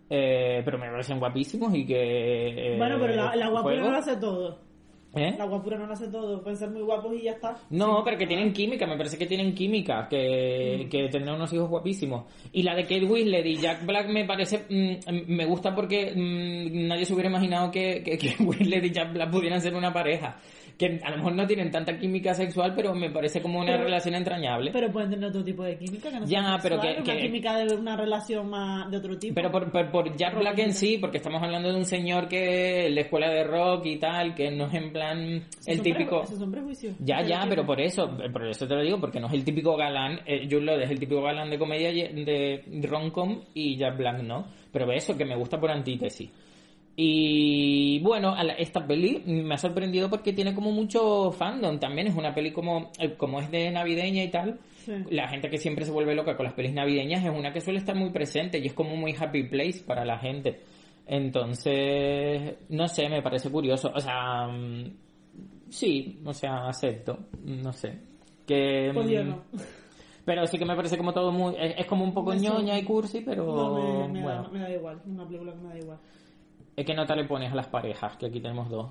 Eh, pero me parecen guapísimos y que... eh, Bueno, pero la, la guapura juego- no lo hace todo. ¿Eh? La guapura no lo hace todo. Pueden ser muy guapos y ya está. No, pero que tienen química, me parece que tienen química, que, que tendrán unos hijos guapísimos. Y la de Kate Winslet y Jack Black me parece, mm, me gusta porque mm, nadie se hubiera imaginado que, que, que Winslet y Jack Black pudieran ser una pareja. Que a lo mejor no tienen tanta química sexual, pero me parece como una Pero- relación entrañable. Pero pueden tener otro tipo de química. Que no Ya, sea pero sexual, que- Una que- química de una relación más de otro tipo. Pero por, por, por Jack Black en sí, porque estamos hablando de un señor que la escuela de rock y tal, que no es en plan el típico... preju- esos son prejuicios. Ya, ya, pero por eso, por eso te lo digo, porque no es el típico galán, eh, Jude Law es el típico galán de comedia de rom-com y Jack Black no, pero eso que me gusta por antítesis. Y bueno, esta peli me ha sorprendido porque tiene como mucho fandom también, es una peli como, eh, como es de navideña y tal, Sí. la gente que siempre se vuelve loca con las pelis navideñas es una que suele estar muy presente y es como muy happy place para la gente. Entonces, no sé, me parece curioso. O sea, mm, sí, o sea, acepto, no sé. Que, Pues yo mm, no. Pero sí que me parece como todo muy... Es, es como un poco ñoña y cursi, pero No, me, me bueno. da, me da igual. Una película que me da igual. Es que nota le pones a las parejas, que aquí tenemos dos.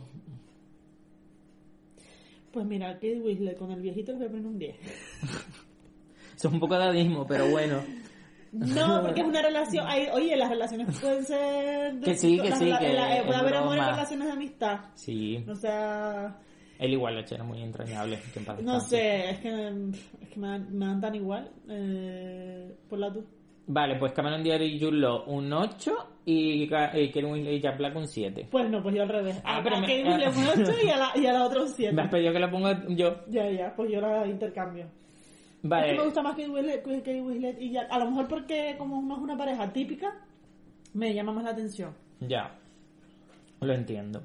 Pues mira, Kate Winslet con el viejito le voy a poner un 10. Eso es un poco de dadismo, pero bueno. No, porque es una relación. hay- oye, las relaciones pueden ser. Que sí, que sí, que la- eh, puede haber amor en relaciones de amistad. Sí, O sea. él igual lo era muy entrañable. que en No sé, es que, es que me, dan, me dan tan igual. Eh, por la tú. Vale, pues Cameron Diaz y Law un 8 y, y Winslet y Jack Black un 7. Pues no, pues yo al revés. Ah, a, pero a me- Winslet un 8 y a la, y a la otra un 7. Me has pedido que la ponga yo. Ya, ya, pues yo la intercambio. Es Vale. que me gusta más Kate Winslet, Kate Winslet y Jack. A lo mejor porque como no es una pareja típica, me llama más la atención. Ya. Lo entiendo.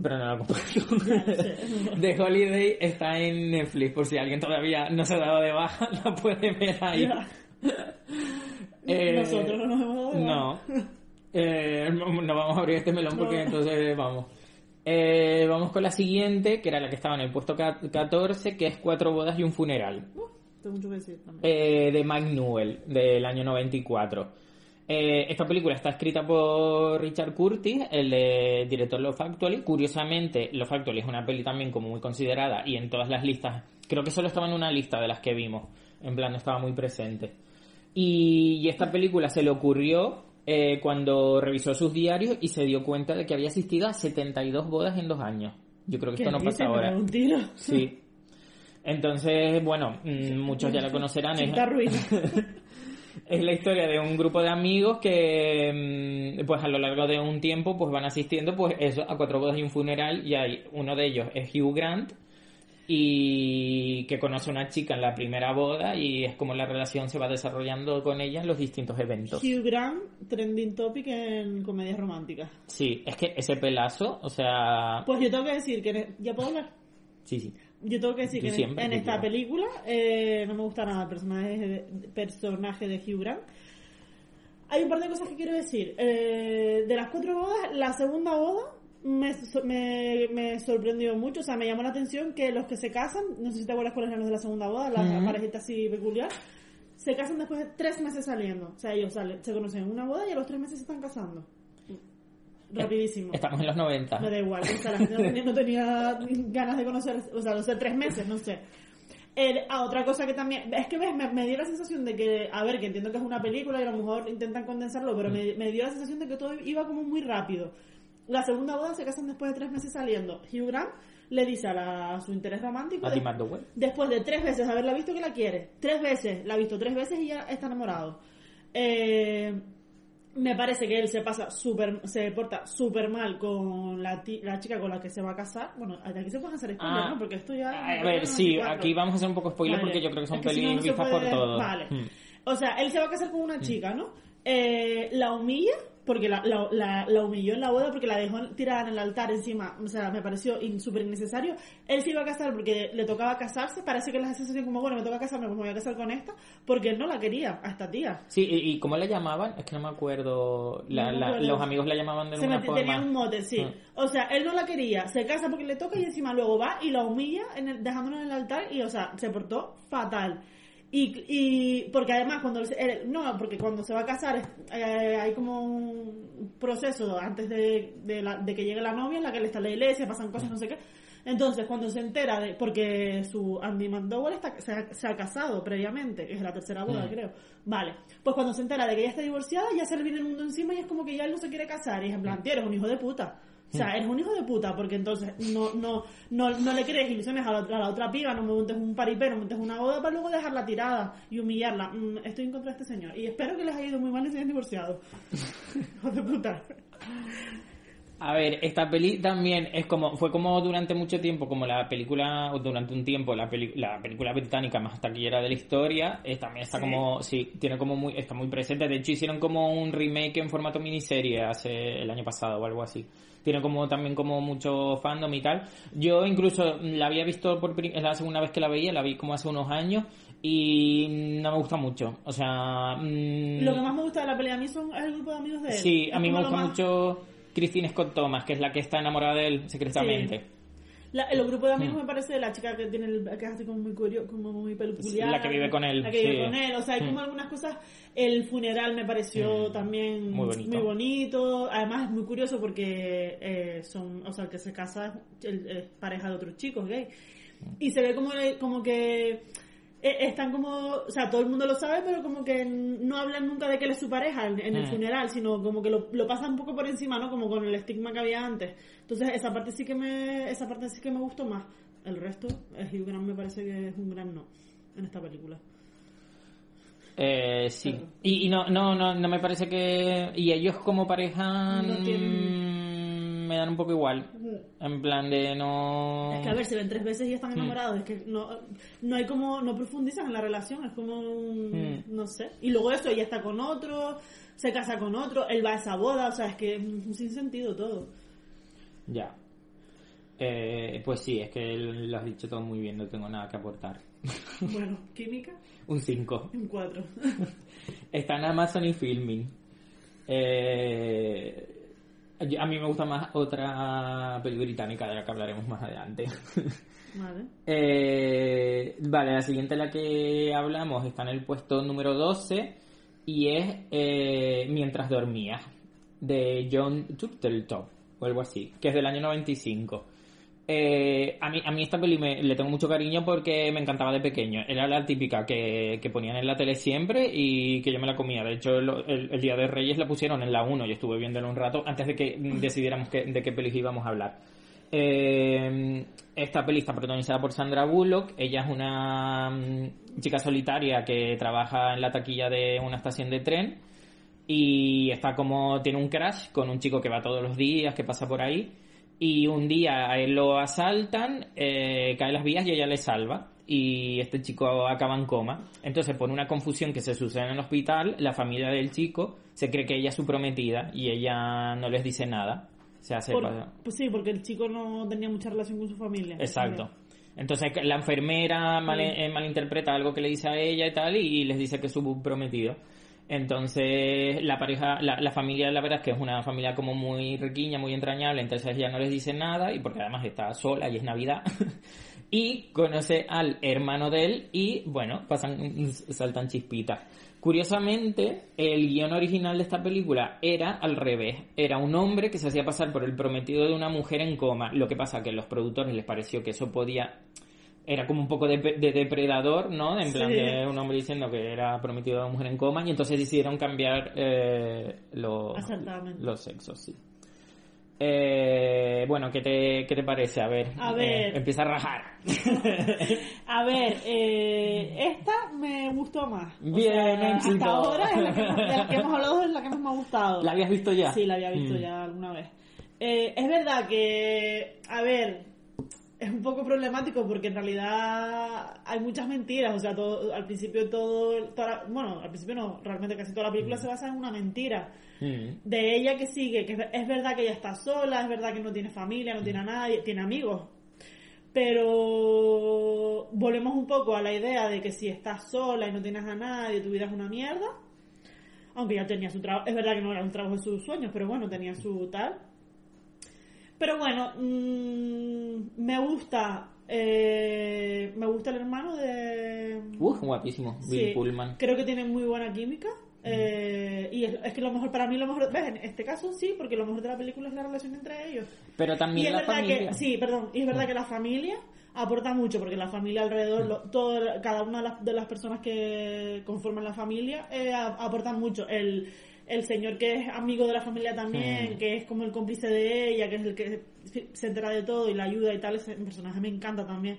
Pero no la comparto. The Holiday está en Netflix, por si alguien todavía no se ha dado de baja, la puede ver ahí. Ya. Eh, Nosotros no nos hemos dado de No. Eh, no vamos a abrir este melón porque No. entonces vamos. Eh, vamos con la siguiente, que era la que estaba en el puesto ca- 14, que es Cuatro bodas y un funeral. Uh, tengo mucho que decir también. eh, de Mike Newell, del año 94. Eh, esta película está escrita por Richard Curtis, el de director Love Actually. Curiosamente, Love Actually es una peli también como muy considerada y en todas las listas, creo que solo estaba en una lista de las que vimos, en plan no estaba muy presente. Y, y esta película se le ocurrió eh, cuando revisó sus diarios y se dio cuenta de que había asistido a 72 bodas en dos años. Yo creo que esto no pasa ahora. un tiro. Sí. Entonces, bueno, mm, muchos ya la conocerán. Es, es la historia de un grupo de amigos que, mm, pues a lo largo de un tiempo, pues van asistiendo, pues eso, a cuatro bodas y un funeral. Y hay uno de ellos es Hugh Grant y que conoce a una chica en la primera boda y es como la relación se va desarrollando con ella en los distintos eventos. Hugh Grant, trending topic en comedias románticas. Sí, es que ese pelazo, o sea, Pues yo tengo que decir que... en- ¿Ya puedo hablar? sí, sí. Yo tengo que decir Tú que en, esta película eh, no me gusta nada el personaje de, personaje de Hugh Grant. Hay un par de cosas que quiero decir. Eh, de las cuatro bodas, la segunda boda me, me, me sorprendió mucho. O sea, me llamó la atención que los que se casan, no sé si te acuerdas cuáles eran los de la segunda boda, la parejita así peculiar, se casan después de tres meses saliendo. O sea, ellos salen, se conocen en una boda y a los tres meses se están casando. Rapidísimo. Estamos en los 90. Me da igual, o sea, la gente no tenía, no tenía ganas de conocer, o sea, no sé, tres meses, no sé. Eh, ah, otra cosa que también, es que ves, me, me dio la sensación de que, a ver, que entiendo que es una película y a lo mejor intentan condensarlo, pero me, me dio la sensación de que todo iba como muy rápido. La segunda boda se casan después de tres meses saliendo. Hugh Grant le dice a, la- a su interés romántico, de- después de tres veces haberla visto que la quiere, tres veces, la ha visto tres veces y ya está enamorado. Eh, me parece que él se pasa súper, se porta súper mal con la, ti- la chica con la que se va a casar. Bueno, aquí se pueden hacer spoilers, Ah. ¿no? Porque esto ya... A ver, sí, aquí vamos a hacer un poco spoiler Vale. porque yo creo que son Es que si no, pelis no vistas por puede- todos. Vale. Mm. O sea, él se va a casar con una chica, ¿no? Eh, la humilla, porque la, la, la, la humilló en la boda porque la dejó tirada en el altar encima. O sea, me pareció in- súper innecesario. Él se iba a casar porque le tocaba casarse. Parece que la sensación como, bueno, me toca casarme, pues me voy a casar con esta. Porque él no la quería, a esta tía. Sí, y, y ¿cómo la llamaban? Es que no me acuerdo. La- No me la- acuerdo. los amigos la llamaban de Se me forma. tenía un mote, sí. Mm. O sea, él no la quería, se casa porque le toca y encima luego va y la humilla en el, dejándola en el altar y, o sea, se portó fatal. Y, y porque además cuando no porque cuando se va a casar eh, hay como un proceso antes de, de, la- de que llegue la novia en la que él está la iglesia pasan cosas no sé qué. Entonces cuando se entera de porque su Andy McDowell está, se, ha, se ha casado previamente que es la tercera boda creo. Vale. Pues cuando se entera de que ella está divorciada ya se le viene el mundo encima y es como que ya él no se quiere casar. Y es en plan eres un hijo de puta o sea, eres un hijo de puta porque entonces no no no, no le crees ilusiones a la, a la otra piba, no me montes un paripé, no montes una boda para luego dejarla tirada y humillarla. Mm, estoy en contra de este señor y espero que les haya ido muy mal y se hayan divorciado. Hijo de puta. A ver, esta peli también es como, fue como durante mucho tiempo, como la película, o durante un tiempo, la, peli- la película británica más taquillera de la historia, eh, también está Sí. como, sí, tiene como muy, está muy presente, de hecho hicieron como un remake en formato miniserie hace el año pasado o algo así. Tiene como también como mucho fandom y tal. Yo incluso la había visto por es la segunda vez que la veía, la vi como hace unos años y no me gusta mucho. O sea, mm, Lo que más me gusta de la pelea a mí son el grupo de amigos de él. Sí, a mí me gusta más- mucho Christine Scott Thomas, que es la que está enamorada de él secretamente. La- el grupo de amigos Mm. me parece la chica que tiene el, que es así como muy curioso, como muy peculiar. La que vive con él, La que vive con él. O sea, hay como Mm. algunas cosas. El funeral me pareció Mm. también Muy bonito. muy bonito. Además es muy curioso porque eh, son, o sea, el que se casa es el- es pareja de otros chicos gay. Y se ve como, como que están como, o sea, todo el mundo lo sabe, pero como que no hablan nunca de que él es su pareja en, en el Mm. funeral, sino como que lo, lo pasan un poco por encima, ¿no? Como con el estigma que había antes. Entonces, esa parte sí que me, esa parte sí que me gustó más. El resto, el Hugh Grant me parece que es un gran no en esta película. Eh, sí. Claro. Y, y no, no, no, no me parece que... Y ellos como pareja No mm, me dan un poco igual. En plan de no... Es que a ver, se ven tres veces y están Mm. enamorados. Es que no, no hay como, no profundizan en la relación, es como un, Mm. no sé. Y luego eso, ella está con otro, se casa con otro, él va a esa boda, o sea, es que sin sentido todo. Ya. Eh, pues sí, es que lo has dicho todo muy bien, no tengo nada que aportar. Bueno, química, Un 5. un cuatro. Está en Amazon y Filming. Eh, a mí me gusta más otra peli británica de la que hablaremos más adelante. Vale. Eh, vale, la siguiente de la que hablamos está en el puesto número 12 y es eh, Mientras dormía, de John Turteltaub o algo así, que es del año 95. Eh, a, mí, a mí esta peli me- le tengo mucho cariño porque me encantaba de pequeño. Era la típica que, que ponían en la tele siempre y que yo me la comía. De hecho, el, el- el Día de Reyes la pusieron en la 1 y estuve viéndola un rato antes de que decidiéramos que- de qué pelis íbamos a hablar. Eh, esta peli está protagonizada por Sandra Bullock. Ella es una mm, chica solitaria que trabaja en la taquilla de una estación de tren y está como tiene un crash con un chico que va todos los días, que pasa por ahí y un día a él lo asaltan, eh, cae las vías y ella le salva y este chico acaba en coma. Entonces, por una confusión que se sucede en el hospital, la familia del chico se cree que ella es su prometida y ella no les dice nada. Se hace Por- pues sí, porque el chico no tenía mucha relación con su familia. Exacto. Entonces la enfermera mal- Sí. eh, malinterpreta algo que le dice a ella y tal y les dice que es su prometido. Entonces la pareja, la, familia la verdad es que es una familia como muy riquiña, muy entrañable, entonces ella no les dice nada y porque además está sola y es Navidad. y conoce al hermano de él y bueno, pasan, saltan chispitas. Curiosamente, el guion original de esta película era al revés. Era un hombre que se hacía pasar por el prometido de una mujer en coma. Lo que pasa que a los productores les pareció que eso podía era como un poco de, de depredador, ¿no? En plan Sí. de un hombre diciendo que era prometido a una mujer en coma y entonces decidieron cambiar eh, los, los sexos, sí. Eh, bueno, ¿qué te, ¿qué te parece? A ver, A eh, ver. empieza a rajar. A ver, eh, esta me gustó más. O Bien, sea, éxito. Hasta ahora es la que, de la que hemos hablado es la que más me ha gustado. ¿La habías visto ya? Sí, la había visto Mm. ya alguna vez. Eh, es verdad que, a ver, es un poco problemático porque en realidad hay muchas mentiras. O sea, todo, al principio todo, toda bueno, al principio no, realmente casi toda la película se basa en una mentira. Mm. De ella que sigue, que es, es verdad que ella está sola, es verdad que no tiene familia, no tiene a nadie, tiene amigos. Pero volvemos un poco a la idea de que si estás sola y no tienes a nadie, tu vida es una mierda. Aunque ya tenía su trabajo, es verdad que no era un trabajo de sus sueños, pero bueno, tenía su tal. Pero bueno, mm, me gusta, eh, me gusta el hermano de... Uf, guapísimo, Bill Sí, Pullman. Creo que tienen muy buena química. eh, y es, es que lo mejor, para mí lo mejor, ¿ves? En este caso sí, porque lo mejor de la película es la relación entre ellos. Pero Y también es la familia. que, sí, perdón, y es verdad que la familia aporta mucho, porque la familia alrededor, lo- todo, cada una de las, de las personas que conforman la familia eh, aportan mucho. El, el señor que es amigo de la familia también, que es como el cómplice de ella, que es el que se entera de todo y la ayuda y tal, ese personaje me encanta también.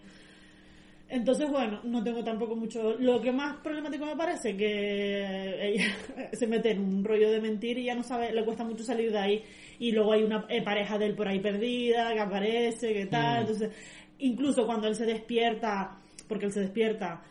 Entonces, bueno, no tengo tampoco mucho... Lo que más problemático me parece que ella se mete en un rollo de mentir y ya no sabe, le cuesta mucho salir de ahí. Y luego hay una eh, pareja de él por ahí perdida, que aparece, que tal. Mm. Entonces, incluso cuando él se despierta, porque él se despierta,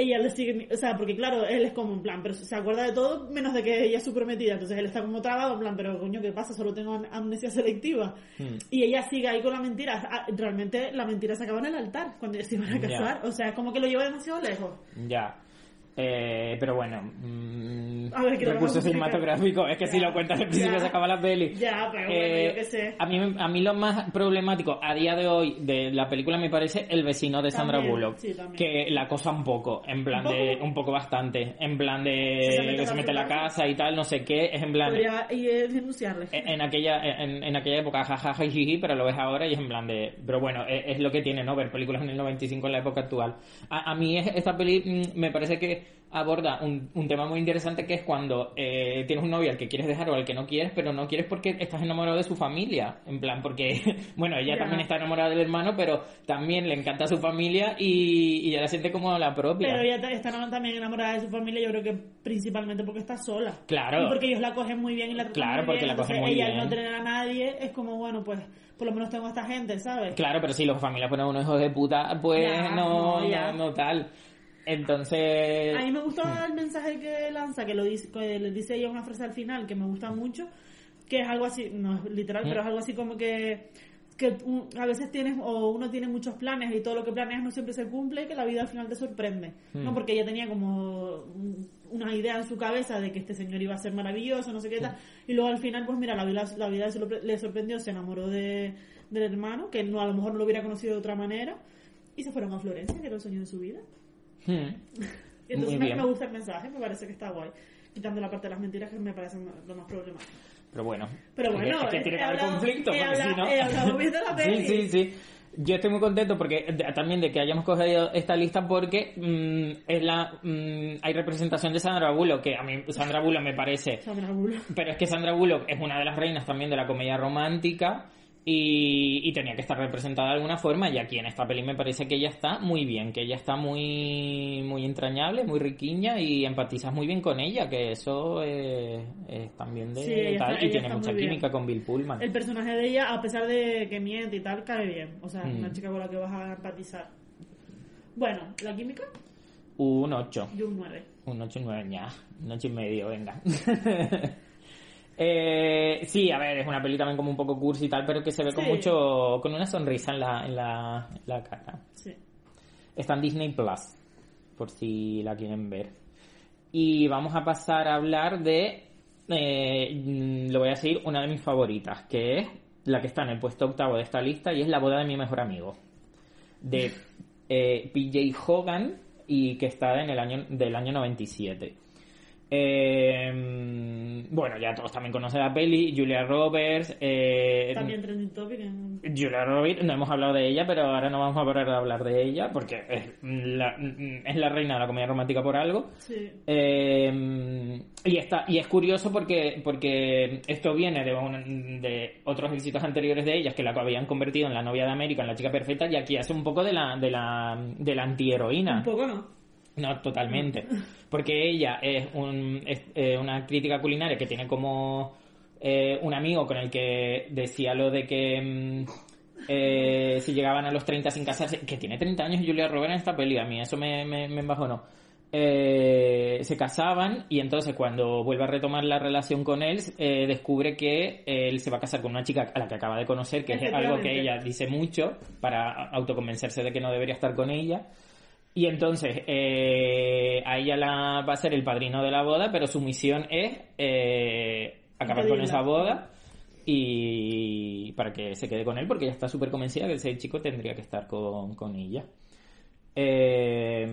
ella le sigue... O sea, porque claro, él es como en plan, pero se acuerda de todo menos de que ella es su prometida. Entonces él está como trabado, en plan, pero coño, ¿qué pasa? Solo tengo am- amnesia selectiva. Mm. Y ella sigue ahí con la mentira. Ah, Realmente la mentira se acaba en el altar cuando ellos se iban a casar. O sea, es como que lo lleva demasiado lejos. Ya. Eh, pero bueno, mm, A ver, ¿qué le recurso vamos a explicar? cinematográfico. Es que si lo cuentas al principio ya. se acaba la peli. Ya, pero bueno, Eh, yo qué sé. A mí, a mí lo más problemático a día de hoy de la película me parece el vecino de Sandra Bullock. sí, que la cosa un poco, en plan ¿Un de. poco? Un poco bastante. En plan Se de. mete que se mete la casa y tal, no sé qué. Es en plan. Podría y, eh, denunciarle. En en aquella, en, en aquella época, jajaja, jiji, pero lo ves ahora y es en plan de. Pero bueno, es, es lo que tiene, ¿no? Ver películas en el 95 en la época actual. A, a mí es- esta peli mm, me parece que aborda un, un tema muy interesante que es cuando eh, tienes un novio al que quieres dejar o al que no quieres, pero no quieres porque estás enamorado de su familia. En plan, porque, bueno, ella Ya. también está enamorada del hermano, pero también le encanta su familia y, y ella la siente como la propia. Pero ella está también enamorada de su familia, yo creo que principalmente porque está sola. Claro. Y porque ellos la cogen muy bien y la tratan Claro, muy porque bien. la cogen muy ella al bien. no tener a nadie es como, bueno, pues por lo menos tengo a esta gente, ¿sabes? Claro, pero si los familias ponen unos hijos de puta, pues Ya, no, no, ya. no, no tal. Entonces... A mí me gusta el mensaje que lanza, que lo dice, que le dice ella una frase al final que me gusta mucho, que es algo así, no es literal, Mm. pero es algo así como que que a veces tienes o uno tiene muchos planes y todo lo que planeas no siempre se cumple y que la vida al final te sorprende no Mm. porque ella tenía como un- una idea en su cabeza de que este señor iba a ser maravilloso no sé qué tal Mm. y luego al final pues mira la vida la vida le sorprendió se enamoró de, del hermano que no a lo mejor no lo hubiera conocido de otra manera y se fueron a Florencia que era el sueño de su vida Hmm. entonces me, me gusta el mensaje, me parece que está guay. Quitando la parte de las mentiras que me parecen lo más problemático. Pero bueno. Pero bueno, es que tiene que haber conflicto, he porque si no. he hablado la peli. Sí, sí, sí. Yo estoy muy contento porque también de que hayamos cogido esta lista porque mm, es la mm, hay representación de Sandra Bullock que a mí Sandra Bullock me parece Sandra Bullock. pero es que Sandra Bullock es una de las reinas también de la comedia romántica y, y tenía que estar representada de alguna forma y aquí en esta peli me parece que ella está muy bien, que ella está muy muy entrañable, muy riquiña y empatizas muy bien con ella, que eso es, es también de Sí, ella tal está- y ella tiene mucha bien. química con Bill Pullman. El personaje de ella, a pesar de que miente y tal, cae bien. O sea, es Mm. una chica con la que vas a empatizar. Bueno, la química, Un 8, yo un 9. un 8 9 ya, un 8 y medio, venga. Eh, sí, a ver, es una peli también como un poco cursi y tal, pero que se ve con mucho, con una sonrisa en la, en la, en la cara. Sí. Está en Disney Plus, por si la quieren ver. Y vamos a pasar a hablar de, eh, lo voy a decir, una de mis favoritas, que es la que está en el puesto octavo de esta lista y es La boda de mi mejor amigo, de eh, PJ Hogan y que está en el año del año 97. Eh, bueno, ya todos también conocen la peli. Julia Roberts. eh, También trending topic. en- Julia Roberts, no hemos hablado de ella, pero ahora no vamos a parar de hablar de ella porque es la, es la reina de la comedia romántica por algo. Sí. Eh, y está y es curioso porque porque esto viene de, un- de otros éxitos anteriores de ellas que la habían convertido en la novia de América, en la chica perfecta, y aquí hace un poco de la de la, de la antiheroína. Un poco, ¿no? No, totalmente. Porque ella es, un, es, eh, una crítica culinaria que tiene como eh, un amigo con el que decía lo de que mm, eh, si llegaban a los 30 sin casarse, que tiene 30 años Julia Roberts en esta peli, a mí eso me, me, me embajonó. Eh, se casaban y entonces cuando vuelve a retomar la relación con él eh, descubre que él se va a casar con una chica a la que acaba de conocer que es algo que ella dice mucho para autoconvencerse de que no debería estar con ella y entonces, eh, a ella la, va a ser el padrino de la boda, pero su misión es eh, acabar con esa boda y para que se quede con él, porque ella está súper convencida que ese chico tendría que estar con, con ella. Eh,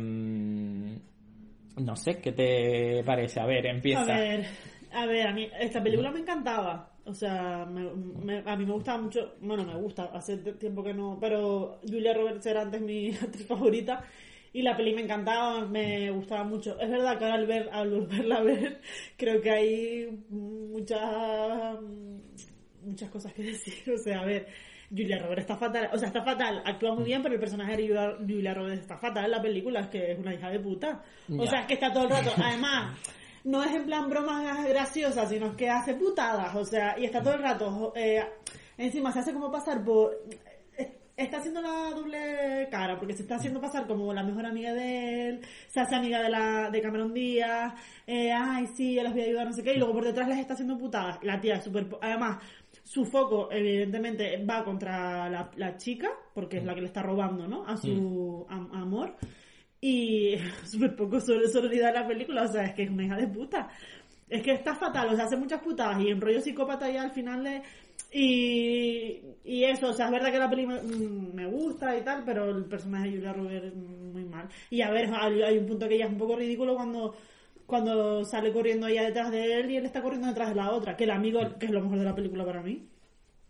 no sé, ¿qué te parece? A ver, empieza. A ver, a ver, a mí esta película me encantaba. O sea, me- me- a mí me gustaba mucho, bueno, me gusta, hace tiempo que no, pero Julia Roberts era antes mi actriz favorita y la peli me encantaba, me gustaba mucho. Es verdad que ahora al, ver, al volverla a ver, creo que hay muchas, muchas cosas que decir. O sea, a ver, Julia Roberts está fatal, o sea, está fatal, actúa muy bien, pero el personaje de Julia, Julia Roberts está fatal en la película, es que es una hija de puta. O sea, es que está todo el rato, además no es en plan bromas graciosas, sino que hace putadas, o sea, y está todo el rato, eh, encima se hace como pasar por... Está haciendo la doble cara, porque se está haciendo pasar como la mejor amiga de él, se hace amiga de la de Cameron Díaz, eh, ay sí, yo les voy a ayudar, no sé qué, y luego por detrás les está haciendo putadas. La tía po- Además, su foco evidentemente va contra la, la chica, porque es la que le está robando, ¿no? A su am- amor y súper poco sol- sororidad en la película, o sea, es que es una hija de puta. Es que está fatal, o sea, hace muchas putadas y en rollo psicópata ya al final de... Y, y eso, o sea, es verdad que la peli me, mm, me gusta y tal, pero el personaje de Julia Roberts mm, muy mal. Y a ver, hay, un punto que ya es un poco ridículo cuando cuando sale corriendo ella detrás de él y él está corriendo detrás de la otra, que el amigo, que es lo mejor de la película para mí,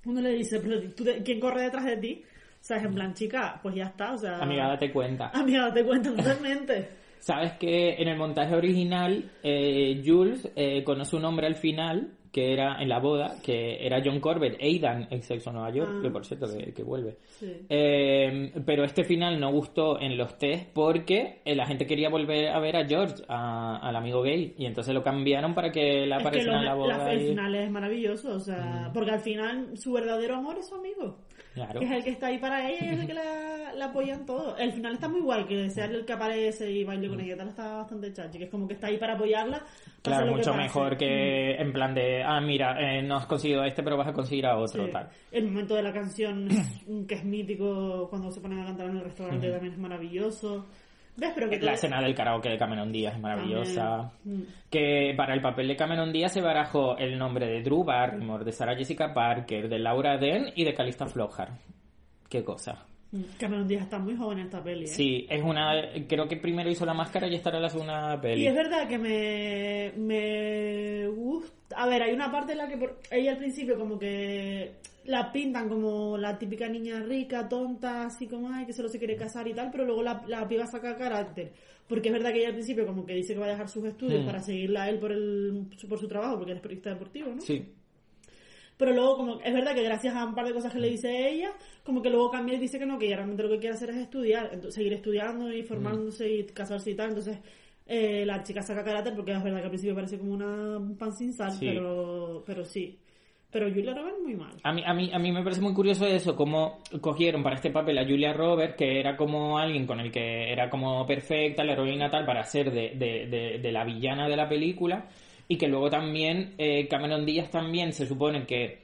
uno le dice, pero ¿tú de- ¿quién corre detrás de ti? O sea, es en plan, chica, pues ya está, o sea... Amiga, date cuenta. Amiga, date cuenta totalmente. Sabes que en el montaje original, eh, Jules eh, conoce un hombre al final, que era en la boda, que era John Corbett, Aidan, ex sexo Nueva York, Ah. que por cierto que, que vuelve. Sí. Eh, pero este final no gustó en los test porque eh, la gente quería volver a ver a George, a- al amigo gay, y entonces lo cambiaron para que la apareciera en la la- boda. el final es maravilloso, o sea, porque al final su verdadero amor es su amigo, Claro. que es el que está ahí para ella y es el que la, la apoya en todo. El final está muy guay, que sea el que aparece y baile con ella, tal, está bastante chachi, que es como que está ahí para apoyarla. Claro, que mucho mejor que en plan de, ah, mira, eh, no has conseguido a este, pero vas a conseguir a otro, Sí. tal. El momento de la canción, que es mítico, cuando se ponen a cantar en el restaurante, también es maravilloso. La escena del karaoke de Cameron Díaz es maravillosa. También. Mm. Que para el papel de Cameron Díaz se barajó el nombre de Drew Barrymore, de Sarah Jessica Parker, de Laura Dern y de Calista Flockhart. Qué cosa. Mm. Cameron Díaz está muy joven en esta peli, ¿eh? Sí, es una. Creo que primero hizo la máscara y estará en la segunda peli. Y es verdad que me, me gusta. A ver, hay una parte en la que por- ella al principio como que la pintan como la típica niña rica, tonta, así como ay, que solo se quiere casar y tal, pero luego la, la piba saca carácter. Porque es verdad que ella al principio como que dice que va a dejar sus estudios Hmm. para seguirla a él por, el, por su trabajo, porque él es periodista deportivo, ¿no? Sí. Pero luego, como es verdad que gracias a un par de cosas que le dice ella, como que luego cambia y dice que no, que ella realmente lo que quiere hacer es estudiar, entonces, seguir estudiando y formándose y casarse y tal. Entonces, eh, la chica saca carácter porque es verdad que al principio parece como una un pan sin sal, Sí. pero, pero sí. Pero Julia Roberts muy mal. A mí, a, mí, a mí me parece muy curioso eso, cómo cogieron para este papel a Julia Roberts, que era como alguien con el que era como perfecta, la heroína tal, para ser de, de, de, de la villana de la película, y que luego también eh, Cameron Díaz también se supone que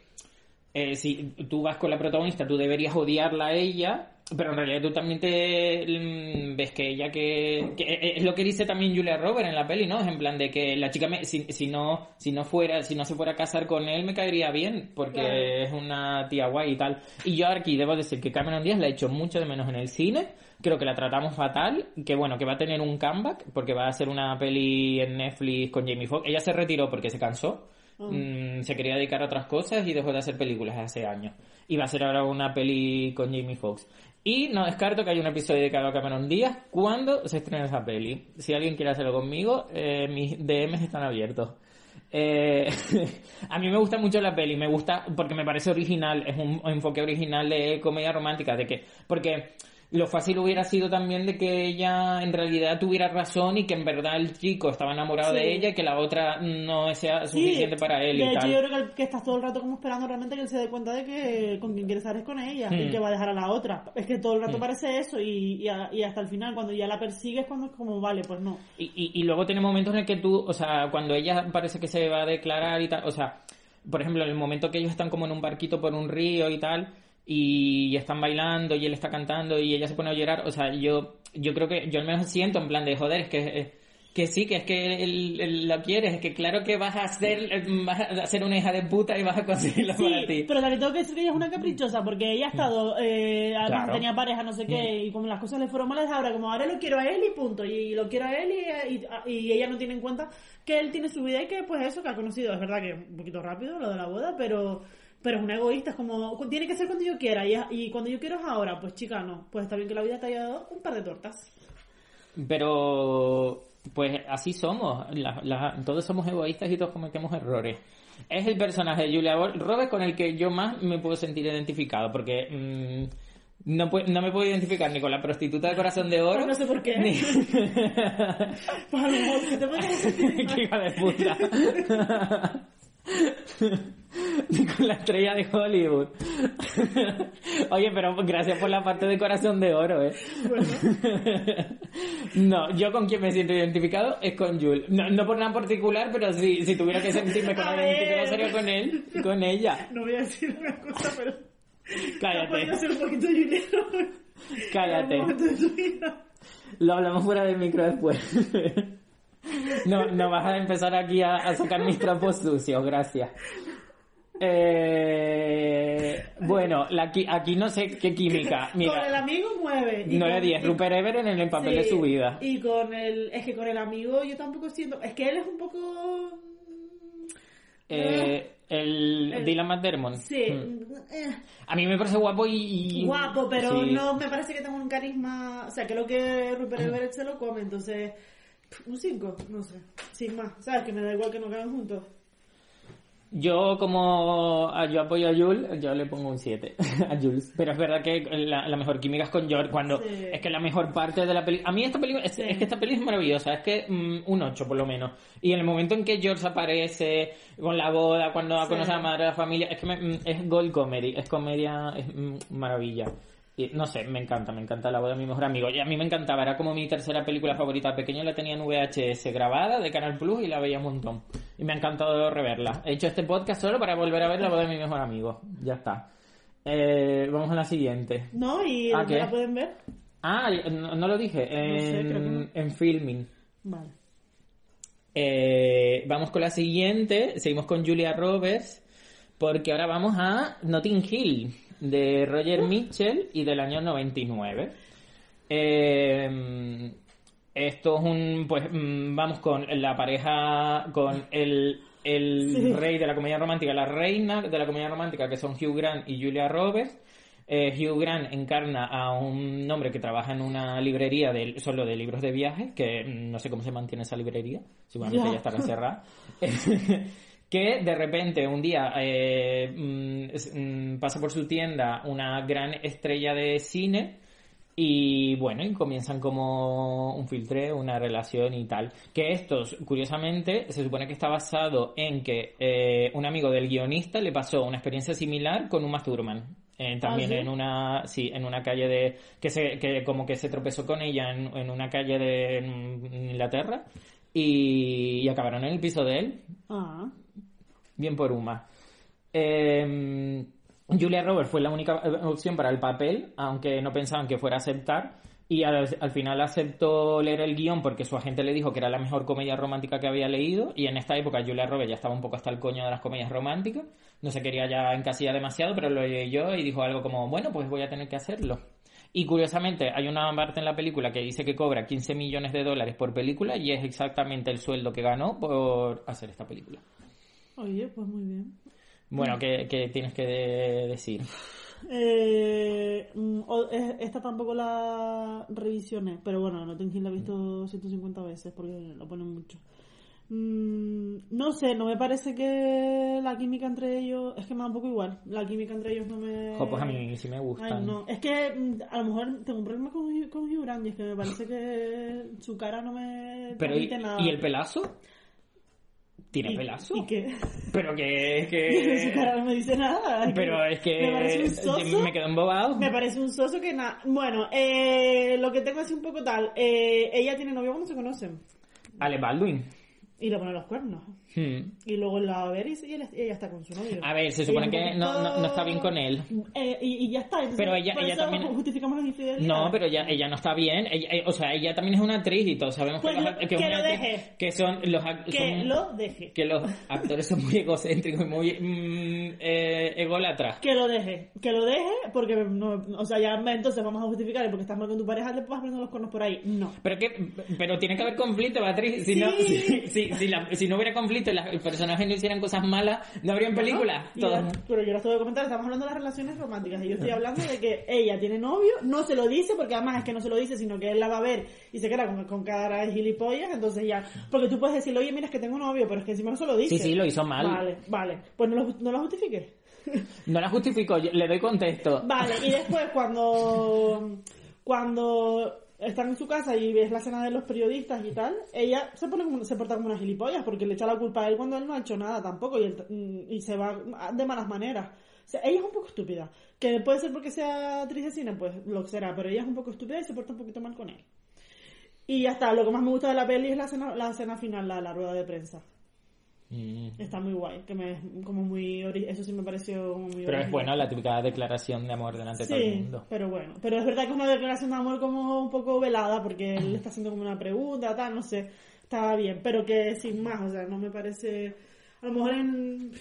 eh, si tú vas con la protagonista, tú deberías odiarla a ella, pero en realidad tú también te mm, ves que ella que, que e, es lo que dice también Julia Roberts en la peli, ¿no? Es en plan de que la chica me- si, si no si no fuera si no se fuera a casar con él me caería bien porque Claro. es una tía guay y tal. Y yo aquí debo decir que Cameron Díaz la he hecho mucho de menos en el cine. Creo que la tratamos fatal, que bueno, que va a tener un comeback porque va a hacer una peli en Netflix con Jamie Foxx. Ella se retiró porque se cansó. Mm, se quería dedicar a otras cosas y dejó de hacer películas hace años. Y va a hacer ahora una peli con Jamie Foxx. Y no descarto que haya un episodio dedicado a Cameron Díaz cuando se estrene esa peli. Si alguien quiere hacerlo conmigo, eh, mis DMs están abiertos. Eh, a mí me gusta mucho la peli, me gusta porque me parece original, es un enfoque original de comedia romántica, de que, porque lo fácil hubiera sido también de que ella en realidad tuviera razón y que en verdad el chico estaba enamorado Sí. de ella y que la otra no sea suficiente para él de y hecho, tal. yo creo que, que estás todo el rato como esperando realmente que él se dé cuenta de que con quien quiere estar es con ella y Hmm. que va a dejar a la otra. Es que todo el rato parece eso y, y, a- y hasta el final, cuando ya la persigues, cuando es como, vale, pues no. Y, y, y luego tiene momentos en el que tú, o sea, cuando ella parece que se va a declarar y tal, o sea, por ejemplo, en el momento que ellos están como en un barquito por un río y tal, y están bailando y él está cantando y ella se pone a llorar, o sea, yo, yo creo que, yo al menos siento en plan de, joder, es que, que sí, que es que él, él la quieres, es que claro que vas a ser, vas a ser una hija de puta y vas a conseguirlo para ti. pero también tengo que decir que ella es una caprichosa porque ella ha estado, eh, además Claro. tenía pareja, no sé qué, y como las cosas le fueron malas, ahora como ahora lo quiero a él y punto, y lo quiero a él y, y- y ella no tiene en cuenta que él tiene su vida y que pues eso que ha conocido, es verdad que un poquito rápido lo de la boda, pero pero es una egoísta, es como, tiene que ser cuando yo quiera, y, y cuando yo quiero es ahora, pues chica, no, pues está bien que la vida te haya dado un par de tortas. Pero, pues así somos. La- la- todos somos egoístas y todos cometemos errores. Es el personaje de Julia Roberts con el que yo más me puedo sentir identificado, porque mm, no, no me puedo identificar ni con la prostituta de corazón de oro. Pues no sé por qué. Ni... A lo mejor que te puedes sentir Qué hija de puta. Ni con la estrella de Hollywood. Oye, pero gracias por la parte de corazón de oro, eh. No, yo con quien me siento identificado es con Jules. No, no por nada en particular, pero si, si tuviera que sentirme con alguien identificado sería con él y con ella. No voy a decir una cosa, pero... Cállate. Puede ser un poquito dinero. Cállate. Lo hablamos fuera del micro después. No, no vas a empezar aquí a, a sacar mis trapos sucios, gracias. Eh, bueno, la aquí no sé qué química. Con el amigo mueve. y 9 con- 10, Rupert Everett en el papel de su vida. Y con el... Es que con el amigo yo tampoco siento... Es que él es un poco... Eh, el El- Dylan McDermott. Sí. Mm. eh, A mí me parece guapo y... y- guapo, pero sí. no me parece que tenga un carisma... O sea, que lo que Rupert Everett se lo come, entonces... Un 5, no sé. Sin más. ¿Sabes? Que me da igual que no quedan juntos. Yo como a- yo apoyo a Jules, yo le pongo un 7 a Jules. Pero es verdad que la, la mejor química es con George cuando Sí. es que la mejor parte de la película... A mí esta película es, Sí. es que esta peli es maravillosa, es que mm, un 8 por lo menos. Y en el momento en que George aparece con la boda, cuando Sí. conoce a la madre de la familia, es que me- mm, es gold comedy, es comedia, es mm, maravilla. Y, no sé, me encanta, me encanta la boda de mi mejor amigo. Y a mí me encantaba, era como mi tercera película favorita. Pequeño la tenía en VHS grabada de Canal Plus y la veía un montón. Y me ha encantado reverla. He hecho este podcast solo para volver a ver la boda de mi mejor amigo. Ya está. Eh, vamos a la siguiente. ¿No? ¿Y ¿Ah, la pueden ver? Ah, no, no lo dije. En, sé, creo que no. en filming. Vale. Eh, vamos con la siguiente. Seguimos con Julia Roberts. Porque ahora vamos a Notting Hill de Roger Mitchell y del año 99. Eh, esto es un. Pues mm, vamos con la pareja. Con el, el Sí. rey de la comedia romántica, la reina de la comedia romántica, que son Hugh Grant y Julia Roberts. Eh, Hugh Grant encarna a un hombre que trabaja en una librería de, solo de libros de viajes, que no sé cómo se mantiene esa librería, seguramente Ya. ya estará cerrada. que de repente un día eh, mm, mm, pasa por su tienda una gran estrella de cine y bueno, y comienzan como un filtreo, una relación y tal. Que esto, curiosamente, se supone que está basado en que eh, un amigo del guionista le pasó una experiencia similar con Uma Thurman. Eh, también ¿Ah, sí? en una sí en una calle de que se que como que se tropezó con ella en, en una calle de en Inglaterra y, y acabaron en el piso de él Ah. Bien por Uma. Eh, Julia Roberts fue la única eh, opción para el papel, aunque no pensaban que fuera a aceptar. Y al, al final aceptó leer el guion porque su agente le dijo que era la mejor comedia romántica que había leído. Y en esta época Julia Roberts ya estaba un poco hasta el coño de las comedias románticas. No se quería ya encasillar demasiado, pero lo leyó y dijo algo como, bueno, pues voy a tener que hacerlo. Y curiosamente, hay una parte en la película que dice que cobra 15 millones de dólares por película y es exactamente el sueldo que ganó por hacer esta película. Oye, pues muy bien. Bueno, ¿qué, qué tienes que de- decir? Eh, mm, esta tampoco la revisioné, pero bueno, no tengo la he visto 150 veces porque lo ponen mucho. Mm, no sé, no me parece que la química entre ellos. Es que me da un poco igual. La química entre ellos no me. Jo, pues a mí sí me Ay, gustan. no. Es que mm, a lo mejor tengo un problema con, con Hugh Grant y es que me parece que su cara no me Pero ¿y, transmite nada. ¿y el pelazo? ¿Tiene ¿Y- pelazo? ¿Y qué? Pero que es su que... cara no me dice nada. Pero es que Me parece un soso. me quedo embobado. Me parece un soso que nada. Bueno, eh, lo que tengo así un poco tal. Eh, ella tiene novio cuando se conocen. Ale Baldwin. Y le pone los cuernos. Hmm. Y luego la va a ver y, ella está con su novio. A ver, se supone que no, no, no está bien con él. Eh, y, y ya está. Entonces, Pero ella- ella también- justificamos las. No, pero ella, ella no está bien. Ella- eh, o sea, ella también es una actriz y todos sabemos Pues que, lo- que una deje. que son los Que son- lo deje. que los actores son muy egocéntricos y muy mm, eh, ególatras. Que lo deje, que lo deje, porque no, o sea, ya entonces vamos a justificar porque estás mal con tu pareja, le vas poniendo los cuernos por ahí. No. Pero que, pero tiene que haber conflicto, Beatriz. Si, no, Sí. si, si, si la- si no hubiera conflicto y las- los personajes no hicieran cosas malas, no habrían películas. Todas- la- pero yo las tengo que comentar, estamos hablando de las relaciones románticas y yo estoy hablando de que ella tiene novio, no se lo dice, porque además es que no se lo dice, sino que él la va a ver y se queda con, con cara de gilipollas, entonces ya, porque tú puedes decirle, oye, mira, es que tengo novio, pero es que encima no se lo dice. Sí, sí, lo hizo mal. Vale, vale, pues no lo, no lo justifique. No la justifico, yo le doy contexto. Vale, y después cuando cuando están en su casa y ves la escena de los periodistas y tal, ella se pone como, se porta como una gilipollas porque le echa la culpa a él cuando él no ha hecho nada tampoco y, él- mm, y se va de malas maneras. O ella es un poco estúpida. Que puede ser porque sea actriz de cine, pues lo será, pero ella es un poco estúpida y se porta un poquito mal con él. Y ya está, lo que más me gusta de la peli es la escena, la escena final, la, la rueda de prensa. Mm. Está muy guay, que me como muy eso sí me pareció muy Pero es bueno la típica declaración de amor delante de todo el Sí, mundo. pero bueno. Pero es verdad que es una declaración de amor como un poco velada, porque él le está haciendo como una pregunta, tal, no sé. Estaba bien, pero que sin más, o sea, no me parece... A lo mejor en...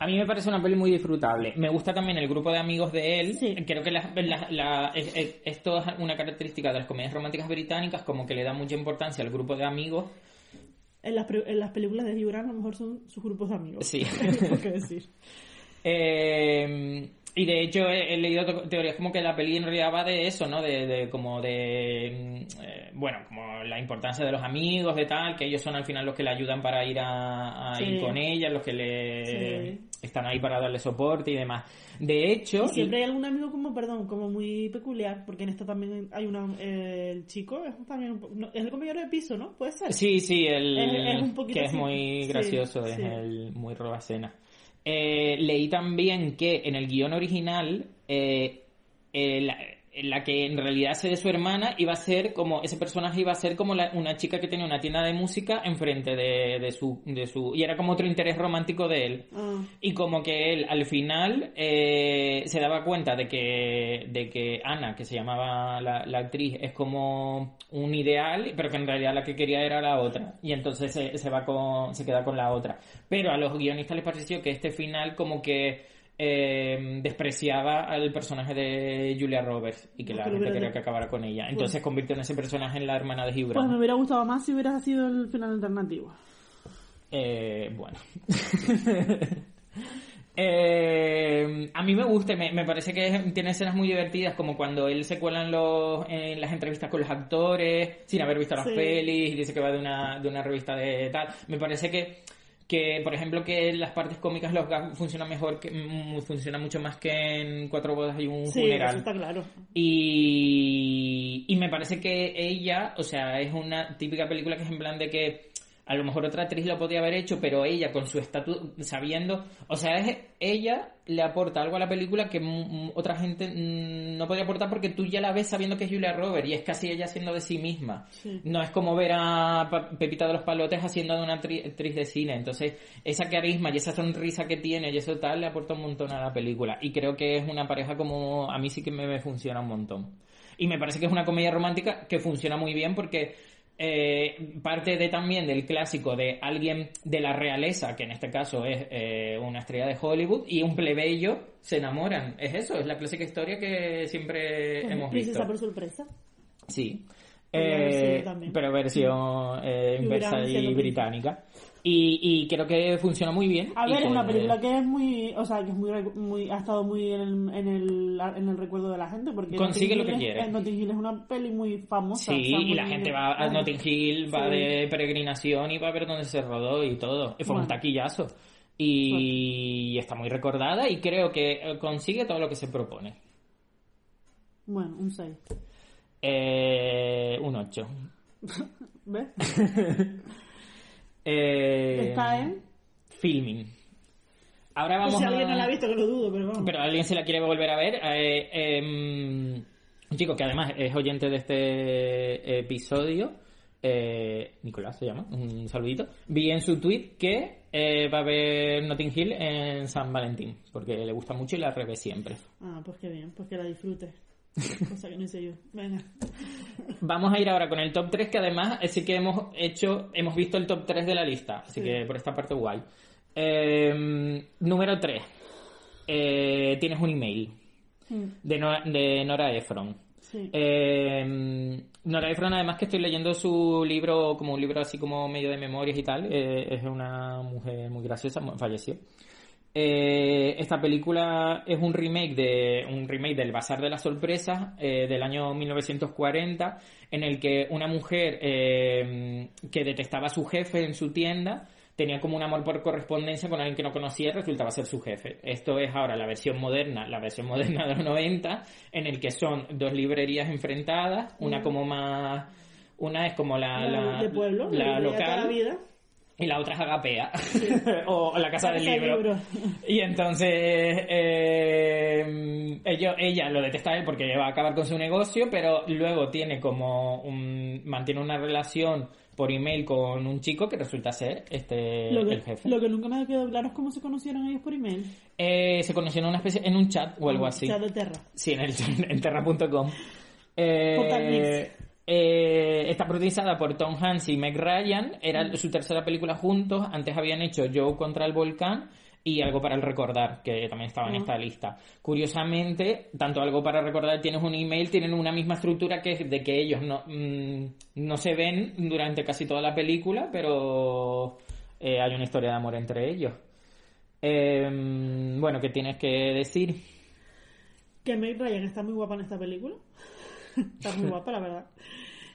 A mí me parece una peli muy disfrutable. Me gusta también el grupo de amigos de él. Sí. Creo que la- la- la- es- es- esto es una característica de las comedias románticas británicas, como que le da mucha importancia al grupo de amigos. En las, pre- en las películas de Hugh Grant a lo mejor son sus grupos de amigos. Sí. Decir. Eh, y de hecho he, he leído te- teorías como que la peli en realidad va de eso, ¿no? De, de como de, mm, eh, bueno, como la importancia de los amigos, de tal, que ellos son al final los que le ayudan para ir a, a Sí. ir con ella, los que le Sí. están ahí para darle soporte y demás. De hecho, Y siempre hay algún amigo como, perdón, como muy peculiar, porque en esto también hay una... eh, el chico es también no, es el compañero de piso, ¿no? ¿Puede ser? Sí, sí, el Es- es un poquito que es muy Sí, gracioso, es el muy robacena. Eh, leí también que en el guion original, eh, eh, la, la que en realidad hace de su hermana iba a ser como, ese personaje iba a ser como la- una chica que tenía una tienda de música enfrente de, de su, de su, y era como otro interés romántico de él. Ah, Y como que él al final eh, se daba cuenta de que, de que Ana, que se llamaba la, la actriz, es como un ideal, pero que en realidad la que quería era la otra. Y entonces se, se va con, se queda con la otra. Pero a los guionistas les pareció que este final como que eh, despreciaba al personaje de Julia Roberts y que la gente quería que acabara con ella. Entonces convirtió en ese personaje en la hermana de Hugh pues me hubiera gustado más si hubiera sido el final alternativo. Eh, bueno. Eh, a mí me gusta, me, me parece que tiene escenas muy divertidas, como cuando él se cuela en, los, en las entrevistas con los actores, sin haber visto las Sí. pelis, y dice que va de una, de una revista de tal. Me parece que, que, por ejemplo, que en las partes cómicas los gags funcionan mejor, que, mm, funciona mucho más que en Cuatro bodas y un Sí, funeral. eso está claro. Y, y me parece que ella, o sea, es una típica película que es en plan de que a lo mejor otra actriz lo podía haber hecho, pero ella con su estatus, sabiendo, o sea, es ella le aporta algo a la película que otra gente no podía aportar porque tú ya la ves sabiendo que es Julia Roberts y es casi ella haciendo de sí misma. Sí. No es como ver a Pepita de los Palotes haciendo de una actri- actriz de cine. Entonces, esa carisma y esa sonrisa que tiene y eso tal le aporta un montón a la película. Y creo que es una pareja como a mí sí que me funciona un montón. Y me parece que es una comedia romántica que funciona muy bien porque eh, parte de también del clásico de alguien de la realeza, que en este caso es eh, una estrella de Hollywood, y un plebeyo se enamoran. Es eso, es la clásica historia que siempre hemos visto. Princesa por sorpresa. Sí. Pero Eh, pero versión eh, inversa y británica. Y, y creo que funciona muy bien. A ver, es una película que es muy, o sea, que es muy, muy ha estado muy en el, en el, en el recuerdo de la gente porque Consigue Notting lo que es- quiere. eh, Notting Hill es una peli muy famosa. Sí, o sea, y la gente va a Notting Hill, va sí. de peregrinación y va a ver dónde se rodó y todo. Y fue un Bueno. taquillazo. Y está muy recordada y creo que eh, consigue todo lo que se propone. Bueno, un 6. Eh, un 8. ¿Ves? Eh, Está en... Filming. Ahora Pues vamos si a... alguien no la ha visto, que lo dudo, pero vamos. pero alguien se la quiere volver a ver. Eh, eh, un chico que además es oyente de este episodio, eh, Nicolás se llama, un saludito. Vi en su tweet que va a ver Notting Hill en San Valentín, porque le gusta mucho y la revé siempre. Ah, pues qué bien, pues que la disfrute. Cosa que no hice yo. Venga. Vamos a ir ahora con el top 3, que además sí que hemos hecho, hemos visto el top 3 de la lista, así Sí. que por esta parte guay. Eh, número 3. tienes un email Mm, de Nora, de Nora Ephron. Sí. Eh, Nora Ephron, además que estoy leyendo su libro, como un libro así como medio de memorias y tal, eh, es una mujer muy graciosa, falleció. Eh, esta película es un remake de un remake del Bazar de las Sorpresas eh, del año 1940 en el que una mujer eh, que detestaba a su jefe en su tienda tenía como un amor por correspondencia con alguien que no conocía y resultaba ser su jefe. Esto es ahora la versión moderna, la versión moderna de los 90 en el que son dos librerías enfrentadas, una como más una es como la, La la- de pueblo, la de toda la local vida. Y la otra es Agapea o la casa La del casa del libro. libro. Y entonces eh, ello- ella lo detesta a él porque va a acabar con su negocio, pero luego tiene como un, mantiene una relación por email con un chico que resulta ser este Lo el que, jefe. lo que nunca me ha quedado claro es cómo se conocieron ellos por email. Eh, se conocieron en una especie en un chat o algo Ah, así. Chat de Terra. Sí, en, el, en terra.com. Eh, Portal Mix. eh, está protagonizada por Tom Hanks y Meg Ryan. Era su tercera película juntos. Antes habían hecho Joe contra el volcán y Algo para el recordar, que también estaba en Ah. esta lista. Curiosamente, tanto Algo para recordar tienes un email, tienen una misma estructura que es de que ellos no, mm, no se ven durante casi toda la película, pero eh, hay una historia de amor entre ellos. Eh, bueno, ¿qué tienes que decir? Que Meg Ryan está muy guapa en esta película. está muy guapa, la verdad.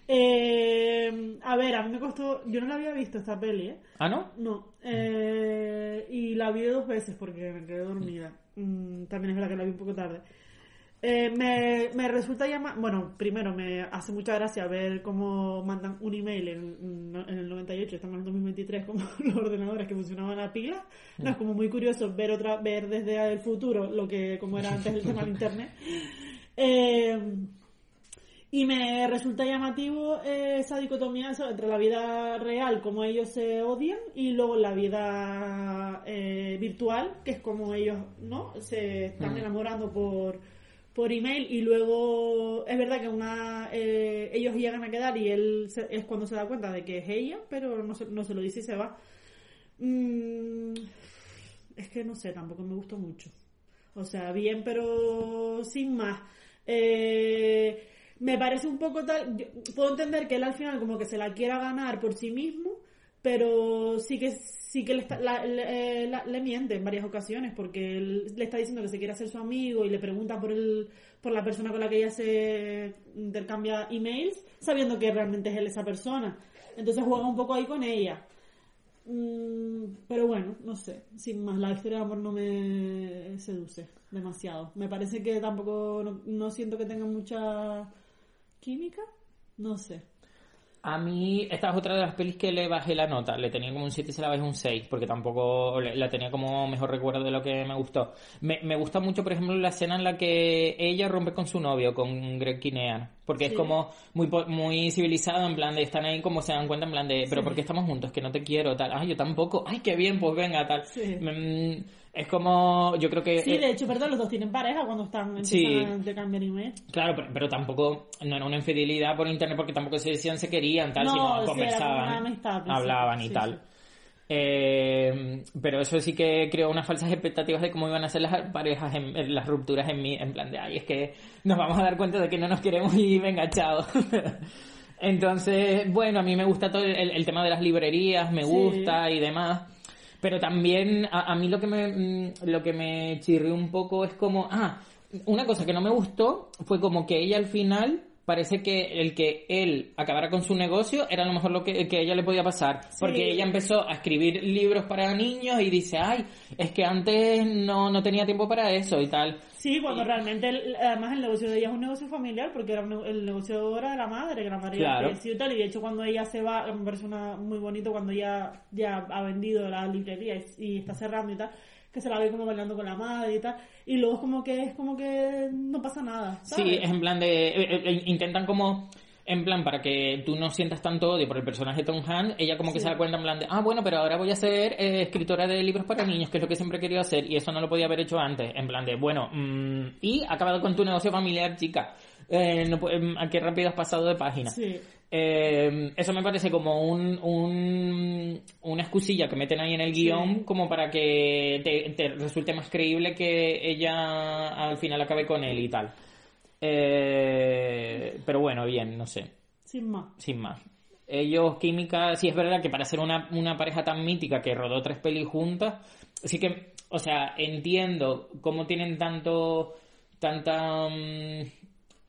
Eh, a ver, a mí me costó. Yo no la había visto esta peli, ¿eh? ¿Ah, no? No. Eh, y la vi dos veces porque me quedé dormida. Mm, también es verdad que la vi un poco tarde. Eh, me, me resulta llamar. Bueno, primero me hace mucha gracia ver cómo mandan un email en, en el 98, estamos en el 2023, como los ordenadores que funcionaban a pila. No, es como muy curioso ver otra ver desde el futuro lo que como era antes el tema del internet. Eh, y me resulta llamativo eh, esa dicotomía eso, entre la vida real, como ellos se odian, y luego la vida eh, virtual, que es como ellos no se están enamorando por, por email. Y luego es verdad que una eh, ellos llegan a quedar y él se- es cuando se da cuenta de que es ella, pero no se, no se lo dice y se va. Mm, es que no sé, tampoco me gustó mucho. O sea, bien, pero sin más. Eh, me parece un poco tal. yo puedo entender que él al final como que se la quiera ganar por sí mismo, pero sí que sí que le, está- eh, la- le miente en varias ocasiones porque él le está diciendo que se quiere hacer su amigo y le pregunta por el por la persona con la que ella se intercambia emails, sabiendo que realmente es él esa persona. Entonces juega un poco ahí con ella. Mm, pero bueno, no sé, sin más, la historia de amor no me seduce demasiado. Me parece que tampoco, no, no siento que tenga mucha química, no sé. A mí, esta es otra de las pelis que le bajé la nota. Le tenía como un 7 y se la bajé un 6, porque tampoco la tenía como mejor recuerdo de lo que me gustó. Me, me gusta mucho, por ejemplo, la escena en la que ella rompe con su novio, con Greg Kinnear. Porque es Sí. como muy muy civilizado, en plan de están ahí como se dan cuenta, en plan de, pero ¿por qué estamos juntos? Que no te quiero, tal. Ay, yo tampoco. Ay, qué bien, pues venga, tal. Sí. Mm, es como, yo creo que... Sí, eh, de hecho, perdón, los dos tienen pareja cuando están Sí. empiezan a intercambiar email. Claro, pero, pero tampoco, no era una infidelidad por internet porque tampoco se decían se querían, tal, No, sino sí, conversaban, amistad hablaban y sí, tal. sí. Eh, pero eso sí que creó unas falsas expectativas de cómo iban a ser las parejas, en, en las rupturas en mí, en plan de, ay, es que nos vamos a dar cuenta de que no nos queremos y venga, chao. Entonces, bueno, a mí me gusta todo el, el tema de las librerías, me Sí. gusta y demás. Pero también a, a mí lo que me mm, lo que me chirrió un poco es como, ah, una cosa que no me gustó fue como que ella al final parece que el que él acabara con su negocio era a lo mejor lo que, que ella le podía pasar. Porque ella empezó a escribir libros para niños y dice, ay, es que antes no, no tenía tiempo para eso y tal. Sí, cuando realmente, el- además el negocio de ella es un negocio familiar, porque era un el negocio era de la madre, que la madre Claro. y tal, y de hecho cuando ella se va, me parece una, muy bonito cuando ella ya ha vendido la librería y, y está cerrando y tal, que se la ve como bailando con la madre y tal, y luego es como que es como que no pasa nada, ¿sabes? Sí, es en plan de... eh, eh, intentan como... En plan, para que tú no sientas tanto odio por el personaje de Tom Hanks, ella como que Sí. se da cuenta en plan de, ah, bueno, pero ahora voy a ser eh, escritora de libros para niños, que es lo que siempre he querido hacer, y eso no lo podía haber hecho antes. En plan de, bueno, mm, y acabado con tu negocio familiar, chica. Eh, no, em, ¿A qué rápido has pasado de página? Sí. Eh, eso me parece como un, un- una excusilla que meten ahí en el guion como para que te, te resulte más creíble que ella al final acabe con él y tal. Eh, pero bueno, bien, no sé, Sin más. sin más. Ellos, química, sí es verdad que para ser una, una pareja tan mítica que rodó tres pelis juntas, sí que, o sea, entiendo cómo tienen tanto, tanta, mm,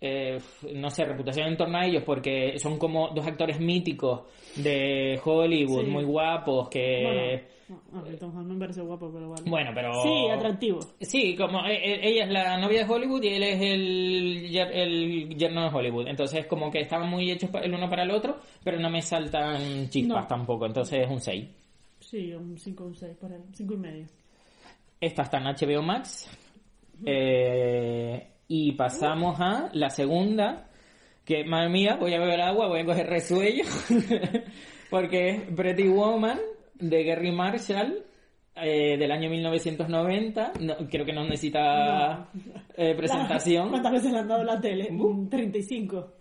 eh, no sé, reputación en torno a ellos, porque son como dos actores míticos de Hollywood, Sí. muy guapos, que... Bueno, no, Tom Hanks me parece guapo, pero vale. Bueno, pero... Sí, atractivo. Sí, como eh, eh, ella es la novia de Hollywood y él es el, el yerno de Hollywood. Entonces, como que estaban muy hechos el uno para el otro, pero no me saltan chispas No. tampoco. Entonces, es un 6. Sí, un 5 o un 6 por ahí, 5 y medio. Esta está en HBO Max. Eh, y pasamos a la segunda, que, madre mía, voy a beber agua, voy a coger resuello, porque es Pretty Woman de Gary Marshall. eh, del año 1990, no, creo que no necesita eh, presentación. ¿Cuántas veces le han dado la tele? Mm, 35.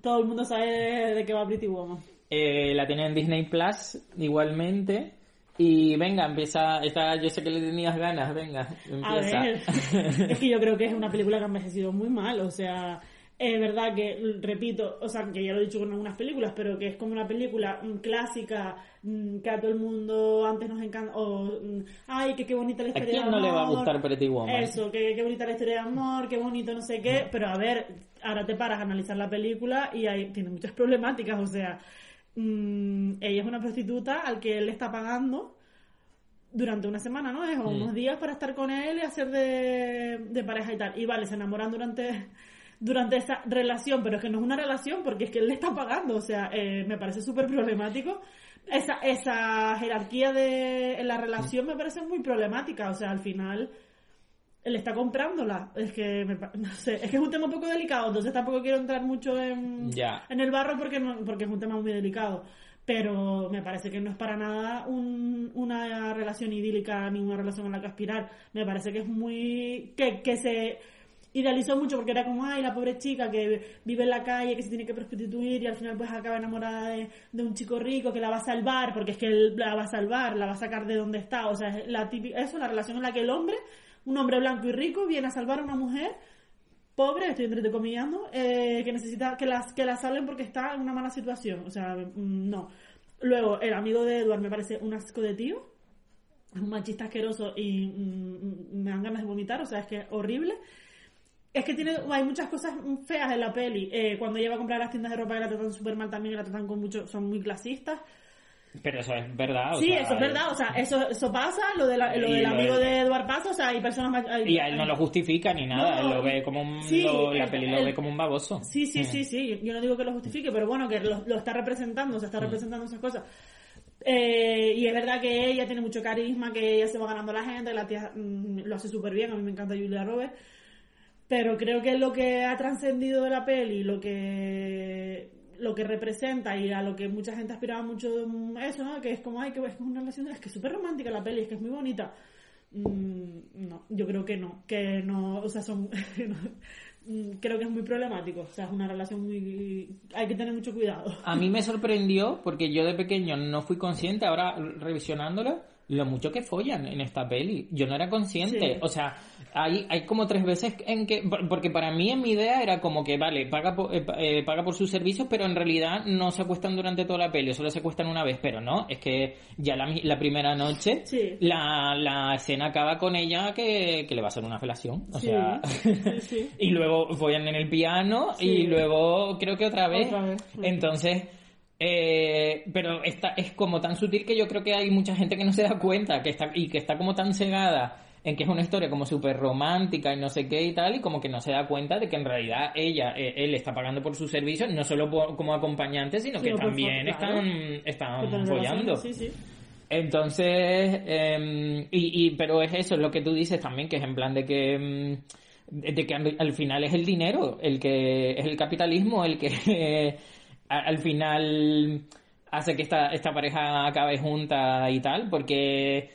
Todo el mundo sabe de, de qué va Pretty Woman. Eh, la tiene en Disney Plus igualmente. Y venga, empieza. Esta, yo sé que le tenías ganas, venga, A empieza. ver, es que yo creo que es una película que ha envejecido muy mal, o sea, es verdad que, repito, o sea, que ya lo he dicho con algunas películas, pero que es como una película mm, clásica mm, que a todo el mundo antes nos encanta, o, mm, ay, que qué bonita la ¿A historia quién de no le va a amor. gustar Pretty Woman? Eso, que qué bonita la historia de amor, qué bonito no sé qué, pero a ver, ahora te paras a analizar la película y hay, tiene muchas problemáticas, o sea, mm, ella es una prostituta al que él le está pagando durante una semana, ¿no? Es o unos días para estar con él y hacer de, de pareja y tal. Y vale, se enamoran durante, durante esa relación, pero es que no es una relación porque es que él le está pagando, o sea, eh, me parece súper problemático. Esa, esa jerarquía de en la relación me parece muy problemática, o sea, al final él está comprándola. Es que, me no sé, es que es un tema un poco delicado, entonces tampoco quiero entrar mucho en, Ya. en el barro porque, no- porque es un tema muy delicado. Pero me parece que no es para nada un- una relación idílica ni una relación a la que aspirar. Me parece que es muy. que, que se idealizó mucho porque era como, ay, la pobre chica que vive en la calle, que se tiene que prostituir y al final pues acaba enamorada de, de un chico rico que la va a salvar, porque es que él la va a salvar, la va a sacar de donde está. O sea, es la típica, eso, la relación en la que el hombre, un hombre blanco y rico, viene a salvar a una mujer pobre, estoy entrecomillando, eh, que necesita que las que la salven porque está en una mala situación. O sea, mm, no. Luego, el amigo de Edward me parece un asco de tío. Es un machista asqueroso y mm, me dan ganas de vomitar, o sea, es que es horrible. Es que tiene, hay muchas cosas feas en la peli. Eh, cuando ella va a comprar las tiendas de ropa que la tratan súper mal también, que la tratan con mucho, son muy clasistas. Pero eso es verdad. o Sí, sea, eso es verdad, o sea, eso, eso pasa, lo, de la- lo del lo amigo de- de Eduard pasa, o sea, hay personas... hay- Y a él no lo justifica ni nada, No, él lo ve como un, sí, lo- la el- peli lo ve como un baboso. Sí, sí, Mm. sí, sí. Yo no digo que lo justifique, pero bueno, que lo, lo está representando, se está representando esas cosas. Eh, y es verdad que ella tiene mucho carisma, que ella se va ganando a la gente, la tía mm, lo hace súper bien, a mí me encanta Julia Roberts. Pero creo que lo que ha trascendido de la peli, lo que lo que representa y a lo que mucha gente aspiraba mucho eso, ¿no? Que es como, ay, que es una relación, es que es súper romántica la peli, es que es muy bonita. Mm, no, yo creo que no, que no, o sea, son, mm, creo que es muy problemático, o sea, es una relación muy, hay que tener mucho cuidado. A mí me sorprendió porque yo de pequeño no fui consciente, ahora revisionándola, lo mucho que follan en esta peli. Yo no era consciente. Sí. O sea, hay, hay como tres veces en que... Porque para mí en mi idea era como que, vale, paga por, eh, eh, paga por sus servicios, pero en realidad no se acuestan durante toda la peli, solo se acuestan una vez. Pero no, es que ya la, la primera noche Sí. la, la escena acaba con ella que, que le va a hacer una felación. O Sí, sea... y luego follan en el piano y luego creo que otra vez. Otra vez. Entonces, eh, pero esta es como tan sutil que yo creo que hay mucha gente que no se da cuenta que está y que está como tan cegada en que es una historia como súper romántica y no sé qué y tal, y como que no se da cuenta de que en realidad ella, eh, él está pagando por sus servicios, no solo por- como acompañante, sino que Sino también favor, están, están follando. Sí, sí. Entonces, em, y, y, pero es eso, es lo que tú dices también, que es en plan de que, em, de que al final es el dinero, el que es el capitalismo, el que a- al final hace que esta, esta pareja acabe junta y tal, porque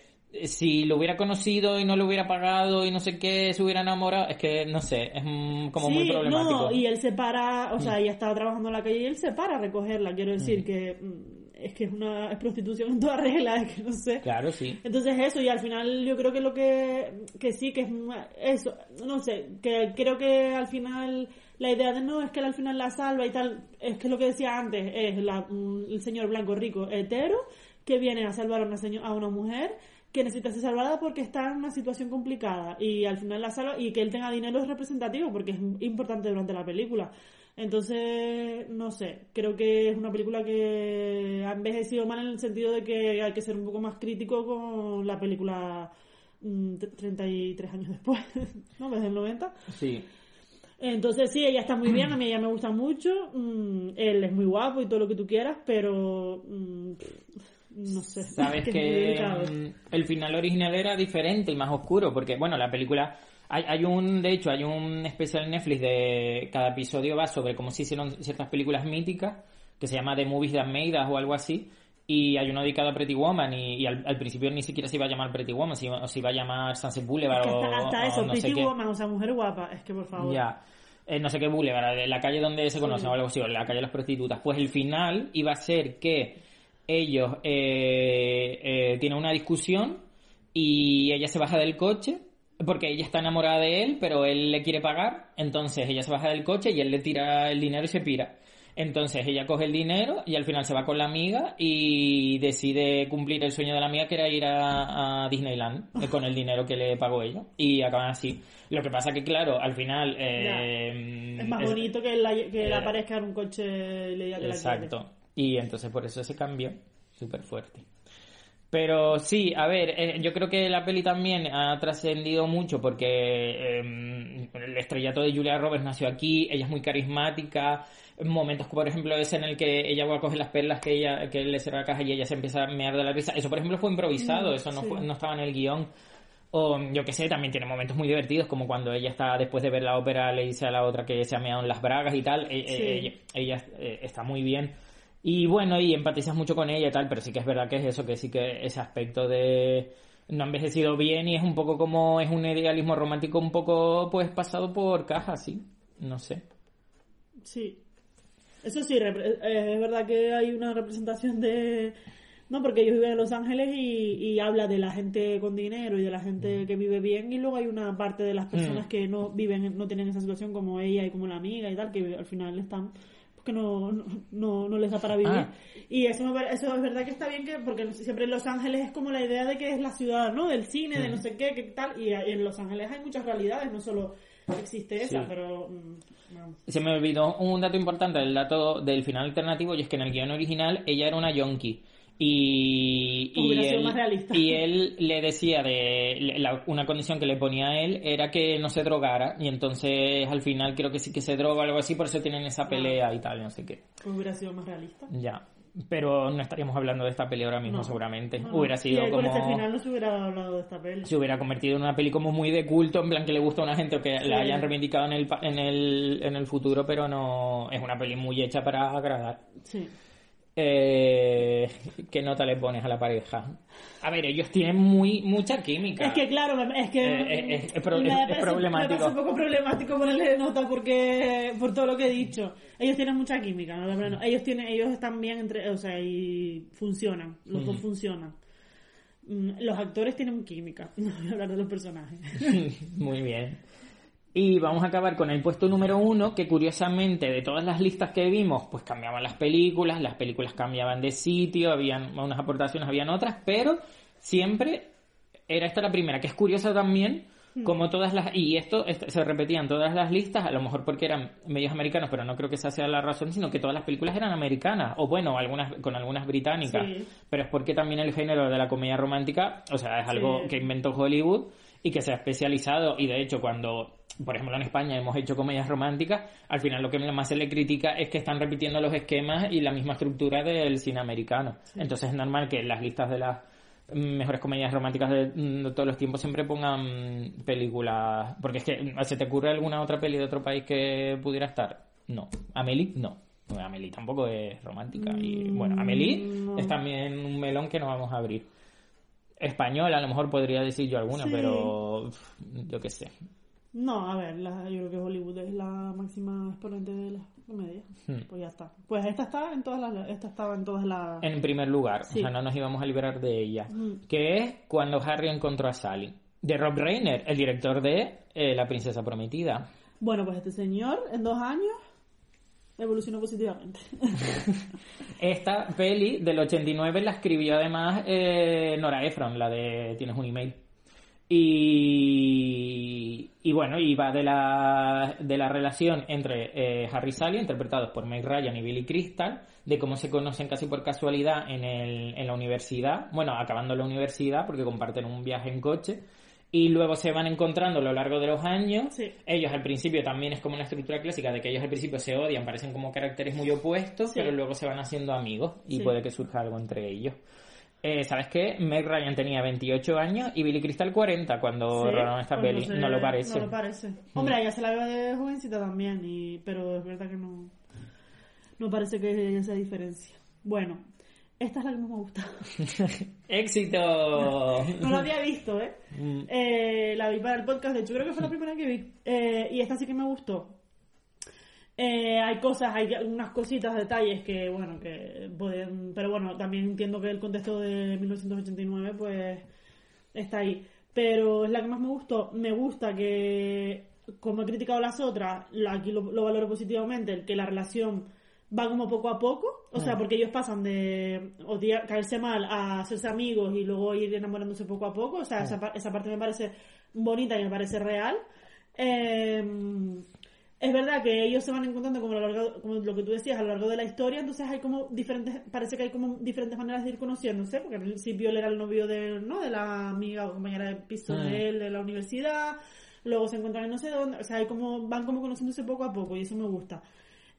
si lo hubiera conocido y no lo hubiera pagado y no sé qué, se hubiera enamorado, es que no sé, es mm, como muy Sí, problemático. No, y él se para, o sea, ella estaba trabajando en la calle y él se para a recogerla. Quiero decir que mm, es que es una es prostitución en toda regla, es que no sé. Claro, sí. Entonces eso, y al final yo creo que lo que, que sí, que es eso, no sé, que creo que al final la idea de no es que él al final la salva y tal, es que lo que decía antes, es la, el señor blanco rico hetero que viene a salvar a una, seño- a una mujer que necesita ser salvada porque está en una situación complicada y al final la salva y que él tenga dinero es representativo porque es importante durante la película. Entonces, no sé, creo que es una película que ha envejecido mal en el sentido de que hay que ser un poco más crítico con la película mm, t- 33 años después, ¿no? Desde el 90. Sí. Entonces sí, ella está muy bien, a mí ella me gusta mucho, mm, él es muy guapo y todo lo que tú quieras, pero mm, no sé. Sabes que mm, el final original era diferente y más oscuro, porque bueno, la película hay, hay un, de hecho, hay un especial en Netflix de cada episodio va sobre cómo se hicieron ciertas películas míticas que se llama The Movies That Made Us o algo así. Y hay uno dedicado a Pretty Woman y, y al, al principio ni siquiera se iba a llamar Pretty Woman, se iba, o se iba a llamar Sunset Boulevard que o, hasta, hasta o eso, no sé Pretty qué. Woman, o sea, mujer guapa, es que por favor. Ya. Eh, no sé qué boulevard, la calle donde se conocen o algo así, o la calle de las prostitutas. Pues el final iba a ser que ellos eh, eh, tienen una discusión y ella se baja del coche porque ella está enamorada de él, pero él le quiere pagar. Entonces ella se baja del coche y él le tira el dinero y se pira. Entonces ella coge el dinero y al final se va con la amiga y decide cumplir el sueño de la amiga que era ir a, a Disneyland eh, con el dinero que le pagó ella. Y acaban así. Lo que pasa que, claro, al final... eh, Es más es- bonito que la- que eh, aparezca en un coche y le diga que la. Exacto. Y entonces por eso se cambió súper fuerte. Pero sí, a ver, eh, yo creo que la peli también ha trascendido mucho porque eh, el estrellato de Julia Roberts nació aquí, ella es muy carismática, momentos por ejemplo ese en el que ella va a coger las perlas que ella que él le cierra la caja y ella se empieza a mear de la risa, eso por ejemplo fue improvisado, Mm, eso no, sí. fue- no estaba en el guion. O yo que sé, también tiene momentos muy divertidos, como cuando ella está, después de ver la ópera, le dice a la otra que se ha meado en las bragas y tal. Sí. eh, ella ella, eh, está muy bien. Y bueno, y empatizas mucho con ella y tal, pero sí que es verdad que es eso, que sí que ese aspecto de no ha envejecido bien y es un poco como, es un idealismo romántico un poco, pues, pasado por caja, sí. No sé. Sí. Eso sí, eh, es verdad que hay una representación de... No, porque ellos viven en Los Ángeles y, y habla de la gente con dinero y de la gente que vive bien y luego hay una parte de las personas Mm. que no viven, no tienen esa situación como ella y como la amiga y tal, que al final están porque no, no, no, no les da para vivir. Ah. Y eso, me eso es verdad que está bien, que porque siempre en Los Ángeles es como la idea de que es la ciudad, ¿no? Del cine, de no sé qué, qué tal. Y en Los Ángeles hay muchas realidades, no solo existe esa, Sí. pero... mm, vamos. Se me olvidó un dato importante, el dato del final alternativo, y es que en el guion original ella era una yonki. Y, y, él, más y él le decía de la- una condición que le ponía a él era que no se drogara y entonces al final creo que sí que se droga o algo así, por eso tienen esa pelea y tal, no sé qué. Hubiera sido más realista. Ya. Pero no estaríamos hablando de esta pelea ahora mismo, No. seguramente. No, no. Hubiera sido y como... este final no se hubiera hablado de esta peli. Se hubiera convertido en una peli como muy de culto, en plan que le gusta a una gente o que Sí. la hayan reivindicado en el, en, el, en el futuro, pero no... Es una peli muy hecha para agradar. Sí. Eh, ¿Qué nota le pones a la pareja? A ver, ellos tienen muy mucha química. Es que claro, es que Eh, eh, es pro- me es- es parece- problemático. Me parece un poco problemático ponerle nota porque por todo lo que he dicho. Ellos tienen mucha química, ¿no? Pero no, ellos tienen ellos están bien entre, o sea, y funcionan, los dos funcionan. Mm, Los actores tienen química, no voy a hablar de los personajes. Muy bien. Y vamos a acabar con el puesto número uno, que curiosamente de todas las listas que vimos, pues cambiaban las películas, las películas cambiaban de sitio, habían unas aportaciones, habían otras, pero siempre era esta la primera, que es curiosa también, como todas las, y esto est- se repetía en todas las listas, a lo mejor porque eran medios americanos, pero no creo que esa sea la razón, sino que todas las películas eran americanas, o bueno, algunas, con algunas británicas, Sí. pero es porque también el género de la comedia romántica, o sea, es algo Sí. que inventó Hollywood y que se ha especializado y de hecho cuando por ejemplo en España hemos hecho comedias románticas al final lo que más se le critica es que están repitiendo los esquemas y la misma estructura del cine americano entonces es normal que las listas de las mm, mejores comedias románticas de, mm, de todos los tiempos siempre pongan mm, películas porque es que mm, ¿se te ocurre alguna otra peli de otro país que pudiera estar? no Amelie no Bueno, Amelie tampoco es romántica y bueno Amelie no. es también un melón que no vamos a abrir española, a lo mejor podría decir yo alguna, Sí. pero yo qué sé. No, a ver, la- yo creo que Hollywood es la máxima exponente de la comedia. Hmm. Pues ya está. Pues esta está en todas las esta estaba en todas las En primer lugar, Sí. o sea, no nos íbamos a liberar de ella, Mm. que es cuando Harry encontró a Sally, de Rob Reiner, el director de eh, La princesa prometida. Bueno, pues este señor en dos años evolucionó positivamente. Esta peli del 89 la escribió además eh, Nora Ephron, la de Tienes un email. Y, y bueno, y va de la, de la relación entre eh, Harry y Sally, interpretados por Meg Ryan y Billy Crystal, de cómo se conocen casi por casualidad en, el, en la universidad, bueno, acabando la universidad, porque comparten un viaje en coche, y luego se van encontrando a lo largo de los años. Sí. Ellos al principio también es como una estructura clásica de que ellos al principio se odian, parecen como caracteres muy opuestos, Sí. pero luego se van haciendo amigos y Sí. puede que surja algo entre ellos. Eh, ¿Sabes qué? Meg Ryan tenía 28 años y Billy Crystal 40 cuando Sí, rodaron esta peli. sé, no lo parece. No lo parece. Hombre, ella se la ve de jovencita también, y, pero es verdad que no, no parece que haya esa diferencia. Bueno, esta es la que más me gusta. ¡Éxito! No la había visto, ¿eh? Mm. Eh, La vi para el podcast, de hecho creo que fue la primera que vi. Eh, y esta sí que me gustó. Eh, hay cosas, hay unas cositas, detalles que, bueno, que pueden... Pero bueno, también entiendo que el contexto de 1989, pues, está ahí. Pero es la que más me gustó. Me gusta que, como he criticado las otras, la- aquí lo, lo valoro positivamente, el que la relación va como poco a poco. O sea, porque ellos pasan de odiar, caerse mal a hacerse amigos y luego ir enamorándose poco a poco. O sea, esa, pa- esa parte me parece bonita y me parece real. Eh, es verdad que ellos se van encontrando como, a lo largo, como lo que tú decías, a lo largo de la historia, entonces hay como diferentes, parece que hay como diferentes maneras de ir conociéndose, porque al principio él era el novio de, ¿no? de la amiga o compañera de piso Mm. de él de la universidad, luego se encuentran en no sé dónde, o sea, hay como, van como conociéndose poco a poco y eso me gusta.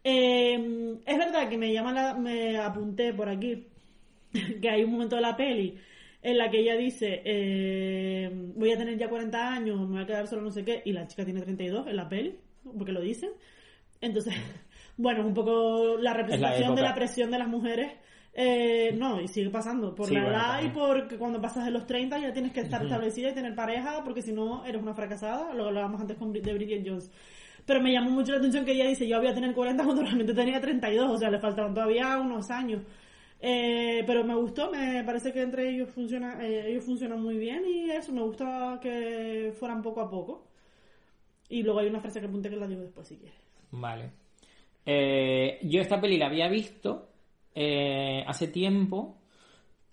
Eh, es verdad que me llama la, me apunté por aquí que hay un momento de la peli en la que ella dice eh, voy a tener ya 40 años, me voy a quedar solo no sé qué, y la chica tiene 32 en la peli, porque lo dicen. Entonces, bueno, es un poco la representación de la presión de las mujeres. Eh, no, y sigue pasando por Sí, la bueno, edad y porque cuando pasas de los 30 ya tienes que estar establecida y tener pareja, porque si no eres una fracasada. Lo hablábamos antes con, de Bridget Jones. Pero me llamó mucho la atención que ella dice, yo voy a tener 40 cuando realmente tenía 32, o sea, le faltaban todavía unos años. Eh, pero me gustó, me parece que entre ellos funciona, eh, ellos funcionan muy bien y eso, me gusta que fueran poco a poco. Y luego hay una frase que apunté que la digo después si quieres. Vale. Eh, yo esta peli la había visto eh, hace tiempo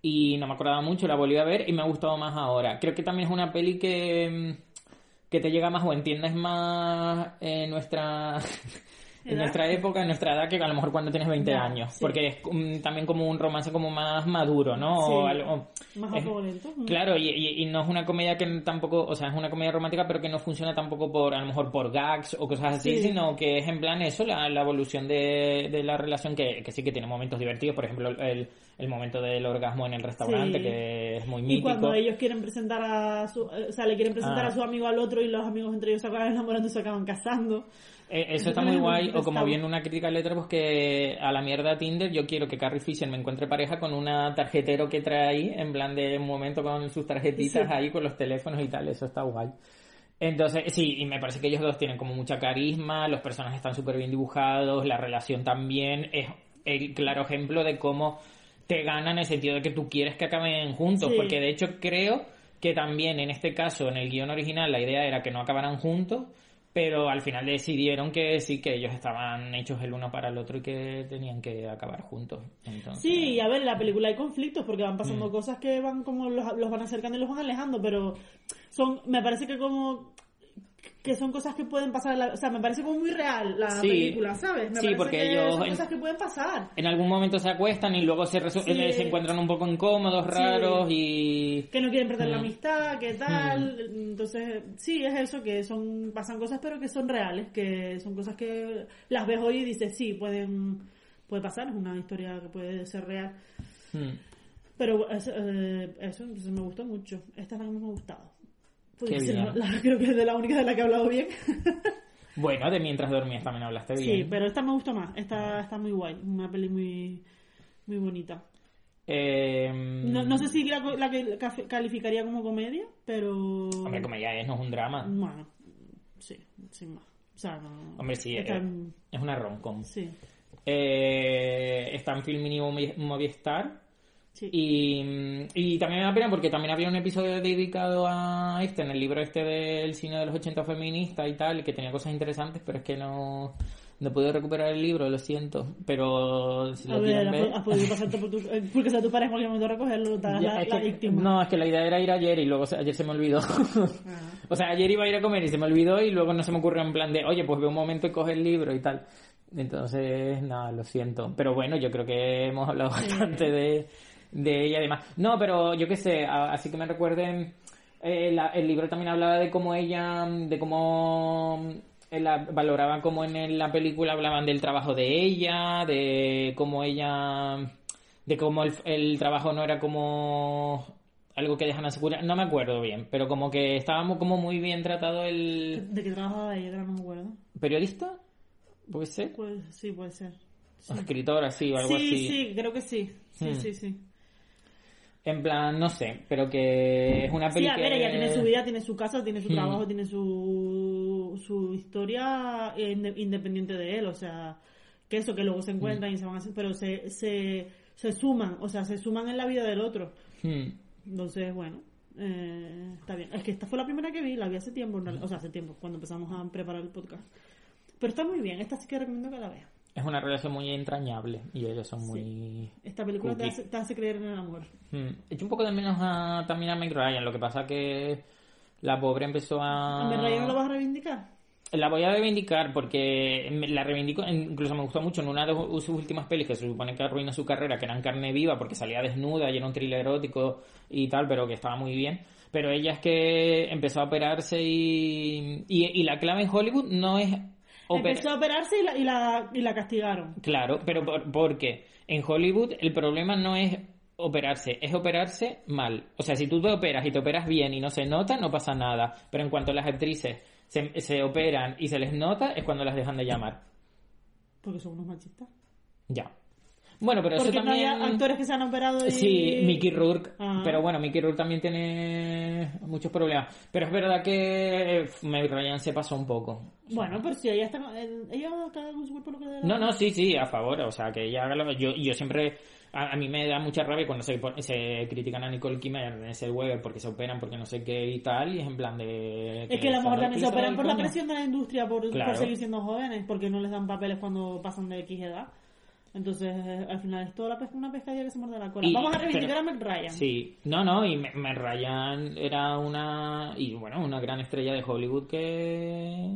y no me acordaba mucho, la volví a ver y me ha gustado más ahora. Creo que también es una peli que, mm, que te llega más o entiendes más eh, nuestra en nuestra época, en nuestra edad, que a lo mejor cuando tienes 20 Ya, años. sí. Porque es mm, también como un romance como más maduro, ¿no? O algo- Más es-. Claro, y, y- y no es una comedia que tampoco, o sea, es una comedia romántica, pero que no funciona tampoco por, a lo mejor por gags o cosas así, Sí. sino que es en plan eso, la, la evolución de, de la relación, que, que sí que tiene momentos divertidos, por ejemplo, el, el momento del orgasmo en el restaurante, que es muy Y mítico. cuando ellos quieren presentar a su, o sea, le quieren presentar Ah. a su amigo al otro y los amigos entre ellos se acaban enamorando y se acaban casando. Eh, eso está muy guay, o como bien una crítica de letra, pues que a la mierda Tinder yo quiero que Carrie Fisher me encuentre pareja con una tarjetero que trae ahí, en plan de un momento con sus tarjetitas Sí. ahí, con los teléfonos y tal, eso está guay. Entonces, sí, y me parece que ellos dos tienen como mucha carisma, los personajes están súper bien dibujados, la relación también es el claro ejemplo de cómo te ganan en el sentido de que tú quieres que acaben juntos, Sí. porque de hecho creo que también en este caso, en el guion original, la idea era que no acabaran juntos, pero al final decidieron que sí, que ellos estaban hechos el uno para el otro y que tenían que acabar juntos. Entonces, Sí, y a ver, en la película hay conflictos porque van pasando Mm. cosas que van como los, los van acercando y los van alejando, pero son, me parece que como que son cosas que pueden pasar, en la- o sea, me parece como muy real la Sí. película, ¿sabes? Me Sí, parece porque que ellos son en- cosas que pueden pasar. en algún momento se acuestan y luego se, Sí. eh, se encuentran un poco incómodos, raros y... que no quieren perder la Mm. amistad, que tal. Entonces, sí, es eso, que son pasan cosas, pero que son reales, que son cosas que las ves hoy y dices, sí, pueden puede pasar, es una historia que puede ser real. Hmm. Pero eso, eh, eso entonces me gustó mucho. Esta es la que más me ha gustado. Pues la- la- creo que es de la única de la que he hablado bien. Bueno, de mientras dormías también hablaste bien. Sí, pero esta me gustó más. Esta está muy guay. Una peli muy, muy bonita. Eh, No, no sé si la, la que calificaría como comedia, pero... Hombre, como ya es, no es un drama. Bueno, sí, sin más. O sea, no... Hombre, sí, en- es una rom-com. Sí, Eh, está en Film Mini Movi- Movistar. Sí. Y, y también me da pena porque también había un episodio dedicado a este, en el libro este del cine de los 80 feminista y tal, que tenía cosas interesantes, pero es que no, no pude recuperar el libro, lo siento. Pero si A lo ver, has, ver... po- has podido pasarte por tu... eh, Porque sea tu pareja en cualquier momento a recogerlo, Ya, la, es la que- víctima. no, es que la idea era ir ayer y luego se- ayer se me olvidó. Ah. o sea, ayer iba a ir a comer y se me olvidó y luego no se me ocurrió en plan de, oye, pues ve un momento y coge el libro y tal. Entonces, nada, lo siento. Pero bueno, yo creo que hemos hablado bastante de, de ella además. No, pero yo qué sé, así que me recuerden, eh, la- el libro también hablaba de cómo ella, de cómo eh, la, valoraban como en la película hablaban del trabajo de ella, de cómo ella, de cómo el, el trabajo no era como algo que dejan asegurar, no me acuerdo bien, pero como que estábamos como muy bien tratado el ¿De qué trabajaba ella? No me acuerdo. periodista, puede ser, Pues sí, puede ser. Sí, o escritora, sí, o algo sí, así. sí, creo que sí. Sí, Hmm. sí, sí. En plan, no sé, pero que es una Sí, película a ver, ella tiene su vida, tiene su casa, tiene su Hmm. trabajo, tiene su, su historia eh, inde- independiente de él, o sea, que eso, que luego se encuentran y se van a hacer, pero se, se, se suman, o sea, se suman en la vida del otro. Hmm. Entonces, bueno, eh, está bien. Es que esta fue la primera que vi, la vi hace tiempo, o sea, hace tiempo, cuando empezamos a preparar el podcast. Pero está muy bien, esta sí que recomiendo que la veas. Es una relación muy entrañable y ellos son muy... Esta película te hace, te hace creer en el amor. Hmm. Echo un poco de menos a, también a Meg Ryan, lo que pasa que la pobre empezó a... ¿A mi Ryan no lo vas a reivindicar? La voy a reivindicar porque la reivindico, incluso me gustó mucho en una de sus últimas pelis que se supone que arruinó su carrera, que eran Carne Viva, porque salía desnuda y era un thriller erótico y tal, pero que estaba muy bien. Pero ella es que empezó a operarse y, y, y la clave en Hollywood no es Empezó a operarse y la, y la, y la castigaron. Claro, pero por, porque en Hollywood el problema no es operarse, es operarse mal. O sea, si tú te operas y te operas bien y no se nota, no pasa nada. Pero en cuanto las actrices se, se operan y se les nota, es cuando las dejan de llamar. Porque son unos machistas. Ya. Bueno, pero Porque eso no hay también... actores que se han operado y... Sí, Mickey Rourke. Ah. Pero bueno, Mickey Rourke también tiene muchos problemas. Pero es verdad que eh, Meg Ryan se pasó un poco. Bueno, pero si ella está... el- Ella cada cuerpo lo que No, no, sí, sí, a favor. O sea, que ella haga lo yo, yo siempre. A, a mí me da mucha rabia cuando se, se critican a Nicole Kimmer en ese web porque se operan, porque no sé qué y tal. Y es en plan de. Es que a lo mejor también se operan por la presión de la industria, por, por seguir siendo jóvenes, porque no les dan papeles cuando pasan de X edad. Entonces, al final es toda la pesca, una pescadilla que se muerde la cola. Y- Vamos a reivindicar a Meg Ryan. Sí, no, no, y Meg Ryan era una. Y bueno, una gran estrella de Hollywood que.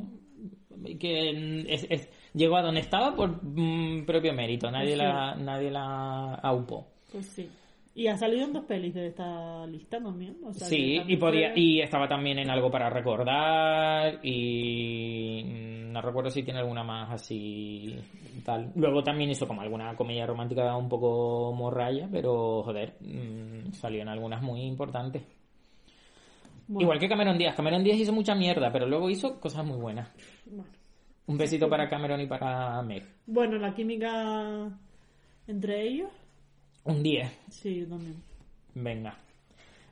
que es, es- llegó a donde estaba por mm, propio mérito, nadie sí. la nadie la aupó. Pues sí. Y ha salido en dos pelis de esta lista también. O sea, Sí, y podía fue- y estaba también en algo para recordar y mm, no recuerdo si tiene alguna más así tal. Luego también hizo como alguna comedia romántica un poco morralla, pero joder, mm, salió en algunas muy importantes. Bueno, Igual que Cameron Díaz. Cameron Díaz hizo mucha mierda, pero luego hizo cosas muy buenas. bueno. Un besito para Cameron y para Meg. Bueno, la química entre ellos. Un 10. Sí, yo también. Venga.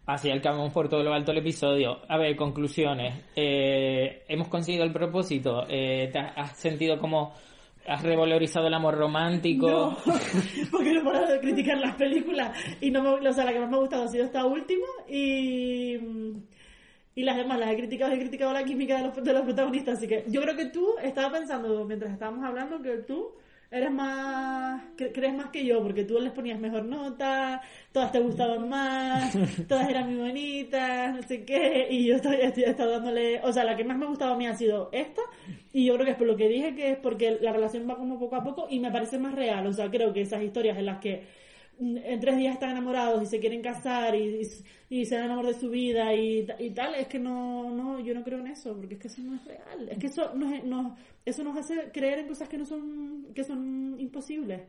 Así acabamos por todo lo alto el episodio. A ver, conclusiones. Eh, hemos conseguido el propósito. Eh, ¿Te has sentido como has revalorizado el amor romántico? No, porque no de criticar las películas. Y no me, o sea, la que más me ha gustado ha sido esta última. Y, y las demás las he criticado, he criticado la química de los, de los protagonistas. Así que yo creo que tú, estaba pensando mientras estábamos hablando, que tú eres más, cre- crees más que yo, porque tú les ponías mejor nota, todas te gustaban más, todas eran muy bonitas, no sé qué, y yo todavía estoy, he estado dándole, o sea, la que más me ha gustado a mí ha sido esta, y yo creo que es por lo que dije, que es porque la relación va como poco a poco y me parece más real, o sea, creo que esas historias en las que en tres días están enamorados y se quieren casar y, y, serán el amor de su vida y, y tal, es que no, no, yo no creo en eso, porque es que eso no es real, es que eso nos, nos, eso nos hace creer en cosas que no son, que son imposibles.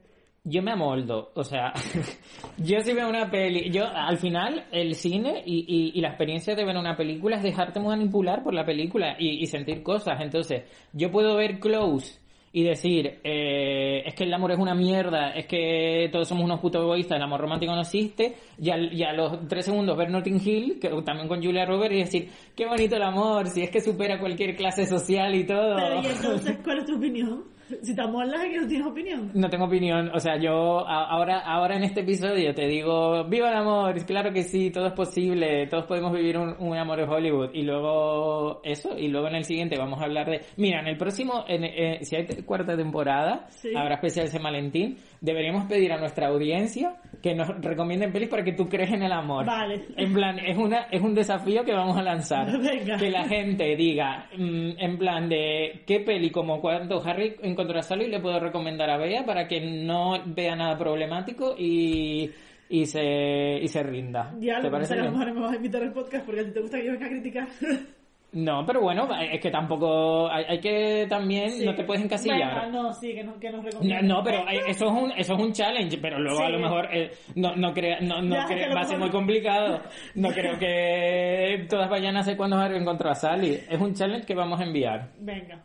Yo me amoldo, o sea, yo si veo una peli, yo al final el cine y, y, y la experiencia de ver una película es dejarte manipular por la película y, y sentir cosas, entonces yo puedo ver Close y decir, eh, es que el amor es una mierda, es que todos somos unos putos egoístas, el amor romántico no existe, y, al- a los tres segundos ver Notting Hill, que, también con Julia Roberts, y decir, qué bonito el amor, si es que supera cualquier clase social y todo. Pero y entonces, ¿cuál es tu opinión? Si te amolas es que no tienes opinión. No tengo opinión, o sea, yo a- ahora, ahora en este episodio te digo, viva el amor, claro que sí, todo es posible, todos podemos vivir un, un amor en Hollywood, y luego eso, y luego en el siguiente vamos a hablar de, mira, en el próximo, en, eh, si hay cuarta temporada, Sí. habrá especial San Valentín, deberíamos pedir a nuestra audiencia que nos recomienden pelis para que tú crees en el amor. Vale. En plan, es una, es un desafío que vamos a lanzar. Venga. Que la gente diga, mm, en plan de qué peli como cuando Harry encontró a Sally le puedo recomendar a Bea para que no vea nada problemático y, y se y se rinda. Ya, ¿Te lo parece que a lo bien? mejor me vas a invitar al podcast porque a ti te gusta que yo venga a criticar. No, pero bueno, es que tampoco hay, hay que también Sí. no te puedes encasillar. Venga, no, sí, que, no, que nos No, no, pero hay- eso es un eso es un challenge, pero luego a lo mejor eh, no no crea, no, no Ya, crea- va a ser muy complicado. No creo que todas vayan a hacer cuando encontró a Sally. Es un challenge que vamos a enviar. Venga.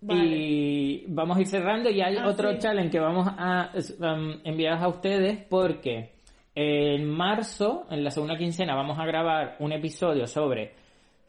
Vale. Y vamos a ir cerrando y hay Ah, otro sí. challenge que vamos a um, enviar a ustedes porque en marzo, en la segunda quincena, vamos a grabar un episodio sobre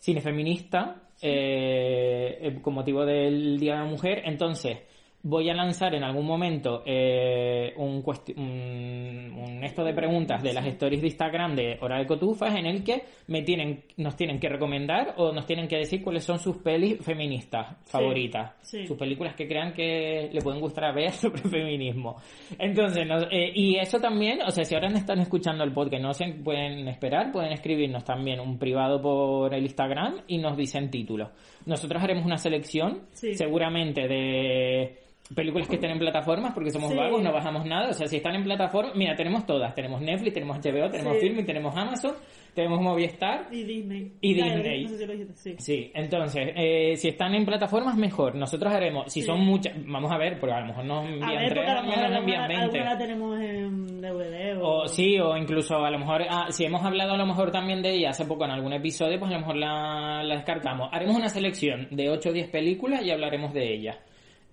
cine feminista eh, eh, con motivo del Día de la Mujer. Entonces, voy a lanzar en algún momento eh, un, un, un esto de preguntas de las stories de Instagram de Hora de Cotufas en el que me tienen, nos tienen que recomendar o nos tienen que decir cuáles son sus pelis feministas favoritas. sí. Sus películas que crean que le pueden gustar a ver sobre feminismo. Entonces, nos- eh, y eso también, o sea, si ahora están escuchando el podcast, no se pueden esperar, pueden escribirnos también un privado por el Instagram y nos dicen títulos. Nosotros haremos una selección, Sí. seguramente de películas que estén en plataformas, porque somos Sí. vagos, no bajamos nada. O sea, si están en plataformas, mira, tenemos todas. Tenemos Netflix, tenemos HBO, tenemos Sí. Film, tenemos Amazon, tenemos Movistar. Y Disney. Y Disney. No sé si lo dijiste, sí. Sí, entonces, eh, si están en plataformas, mejor. Nosotros haremos, si son muchas, vamos a ver, porque a lo mejor nos envían A ver, tres, a lo mejor mejor nos envían alguna, 20. alguna la tenemos en DVD o... O sí, o incluso a lo mejor, ah, si hemos hablado a lo mejor también de ella hace poco en algún episodio, pues a lo mejor la, la descartamos. Haremos una selección de 8 o 10 películas y hablaremos de ella.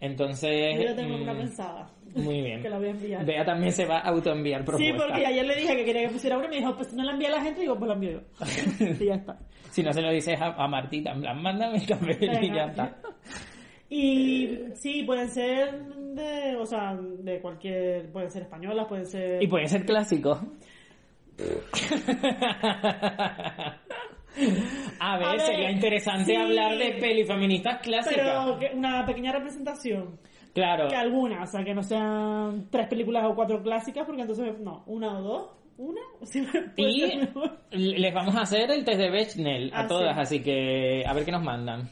Entonces... Yo tengo mm, una pensada. Muy bien. que la voy a enviar. Bea también se va a autoenviar Sí, propuestas. porque ayer le dije que quería que pusiera una y me dijo, pues si no la envía a la gente, digo, pues la envío yo. y ya está. Si no se lo dices a, a Martita, en plan, mándame esta peli y ya está. Y sí, pueden ser de, o sea, de cualquier, pueden ser españolas, pueden ser... Y puede ser clásico. A ver, A ver, sería interesante sí. hablar de peli feministas clásicas. Pero que una pequeña representación. Claro. Que alguna, o sea, que no sean tres películas o cuatro clásicas, porque entonces, no, una o dos. ¿Una? Sí, Y les vamos a hacer el test de Bechdel a Ah, todas, sí. así que a ver qué nos mandan.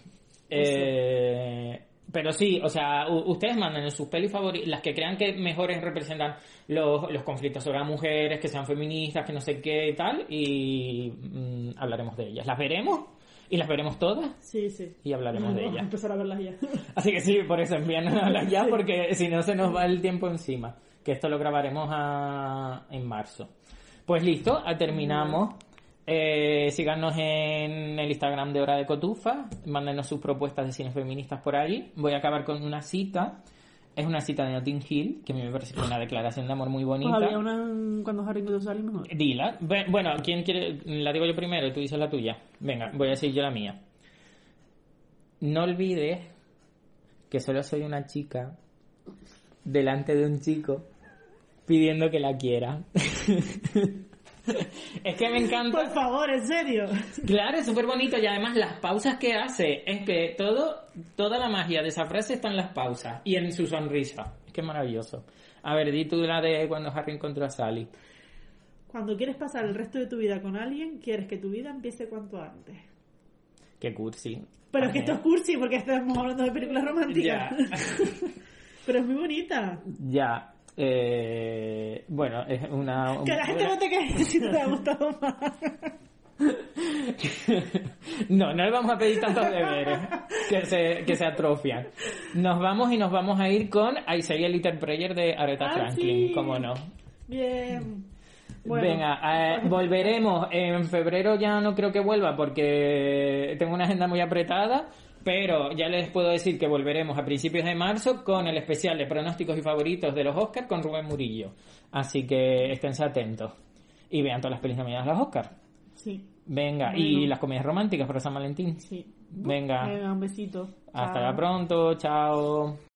Eh, pero sí, o sea, ustedes manden sus pelis favoritas, las que crean que mejores representan los, los conflictos sobre las mujeres, que sean feministas, que no sé qué y tal, y mm, hablaremos de ellas. Las veremos y las veremos todas Sí, sí. y hablaremos de Vamos a ellas. empezar a verlas ya. Así que sí, por eso envíanoslas ya, porque si no se nos va el tiempo encima. Que esto lo grabaremos a- en marzo. Pues listo, terminamos. Eh, síganos en el Instagram de Hora de Cotufa. Mándenos sus propuestas de cines feministas por allí. Voy a acabar con una cita. Es una cita de Notting Hill, que a mí me parece una declaración de amor muy Pues bonita. había una cuando Harry Potter salió mejor. Dila. Bueno, ¿quién quiere? La digo yo primero y tú dices la tuya. Venga, voy a decir yo la mía. No olvides que solo soy una chica delante de un chico pidiendo que la quiera. es que me encanta. Por favor, en serio. Claro, es súper bonito y además las pausas que hace es que todo, toda la magia de esa frase está en las pausas y en su sonrisa. Es que maravilloso. A ver, di tú la de cuando Harry encontró a Sally. Cuando quieres pasar el resto de tu vida con alguien, quieres que tu vida empiece cuanto antes. Qué cursi. Pero es que esto es cursi porque estamos hablando de películas románticas. Ya. Pero es muy bonita. Ya. Eh, bueno, es una... Que la gente una- vote que si te ha gustado más. no, no le vamos a pedir tantos deberes que se, que se atrofian. Nos vamos y nos vamos a ir con I Say a Little Prayer de Aretha Ah, Franklin, sí. cómo no. Bien. Bueno. Venga, eh, volveremos. En febrero ya no creo que vuelva porque tengo una agenda muy apretada, pero ya les puedo decir que volveremos a principios de marzo con el especial de pronósticos y favoritos de los Oscars con Rubén Murillo. Así que esténse atentos y vean todas las pelis nominadas a los Oscars. Sí, Venga, y las comedias románticas para San Valentín. sí. Venga. Venga, un besito. Hasta Chao. la pronto, chao.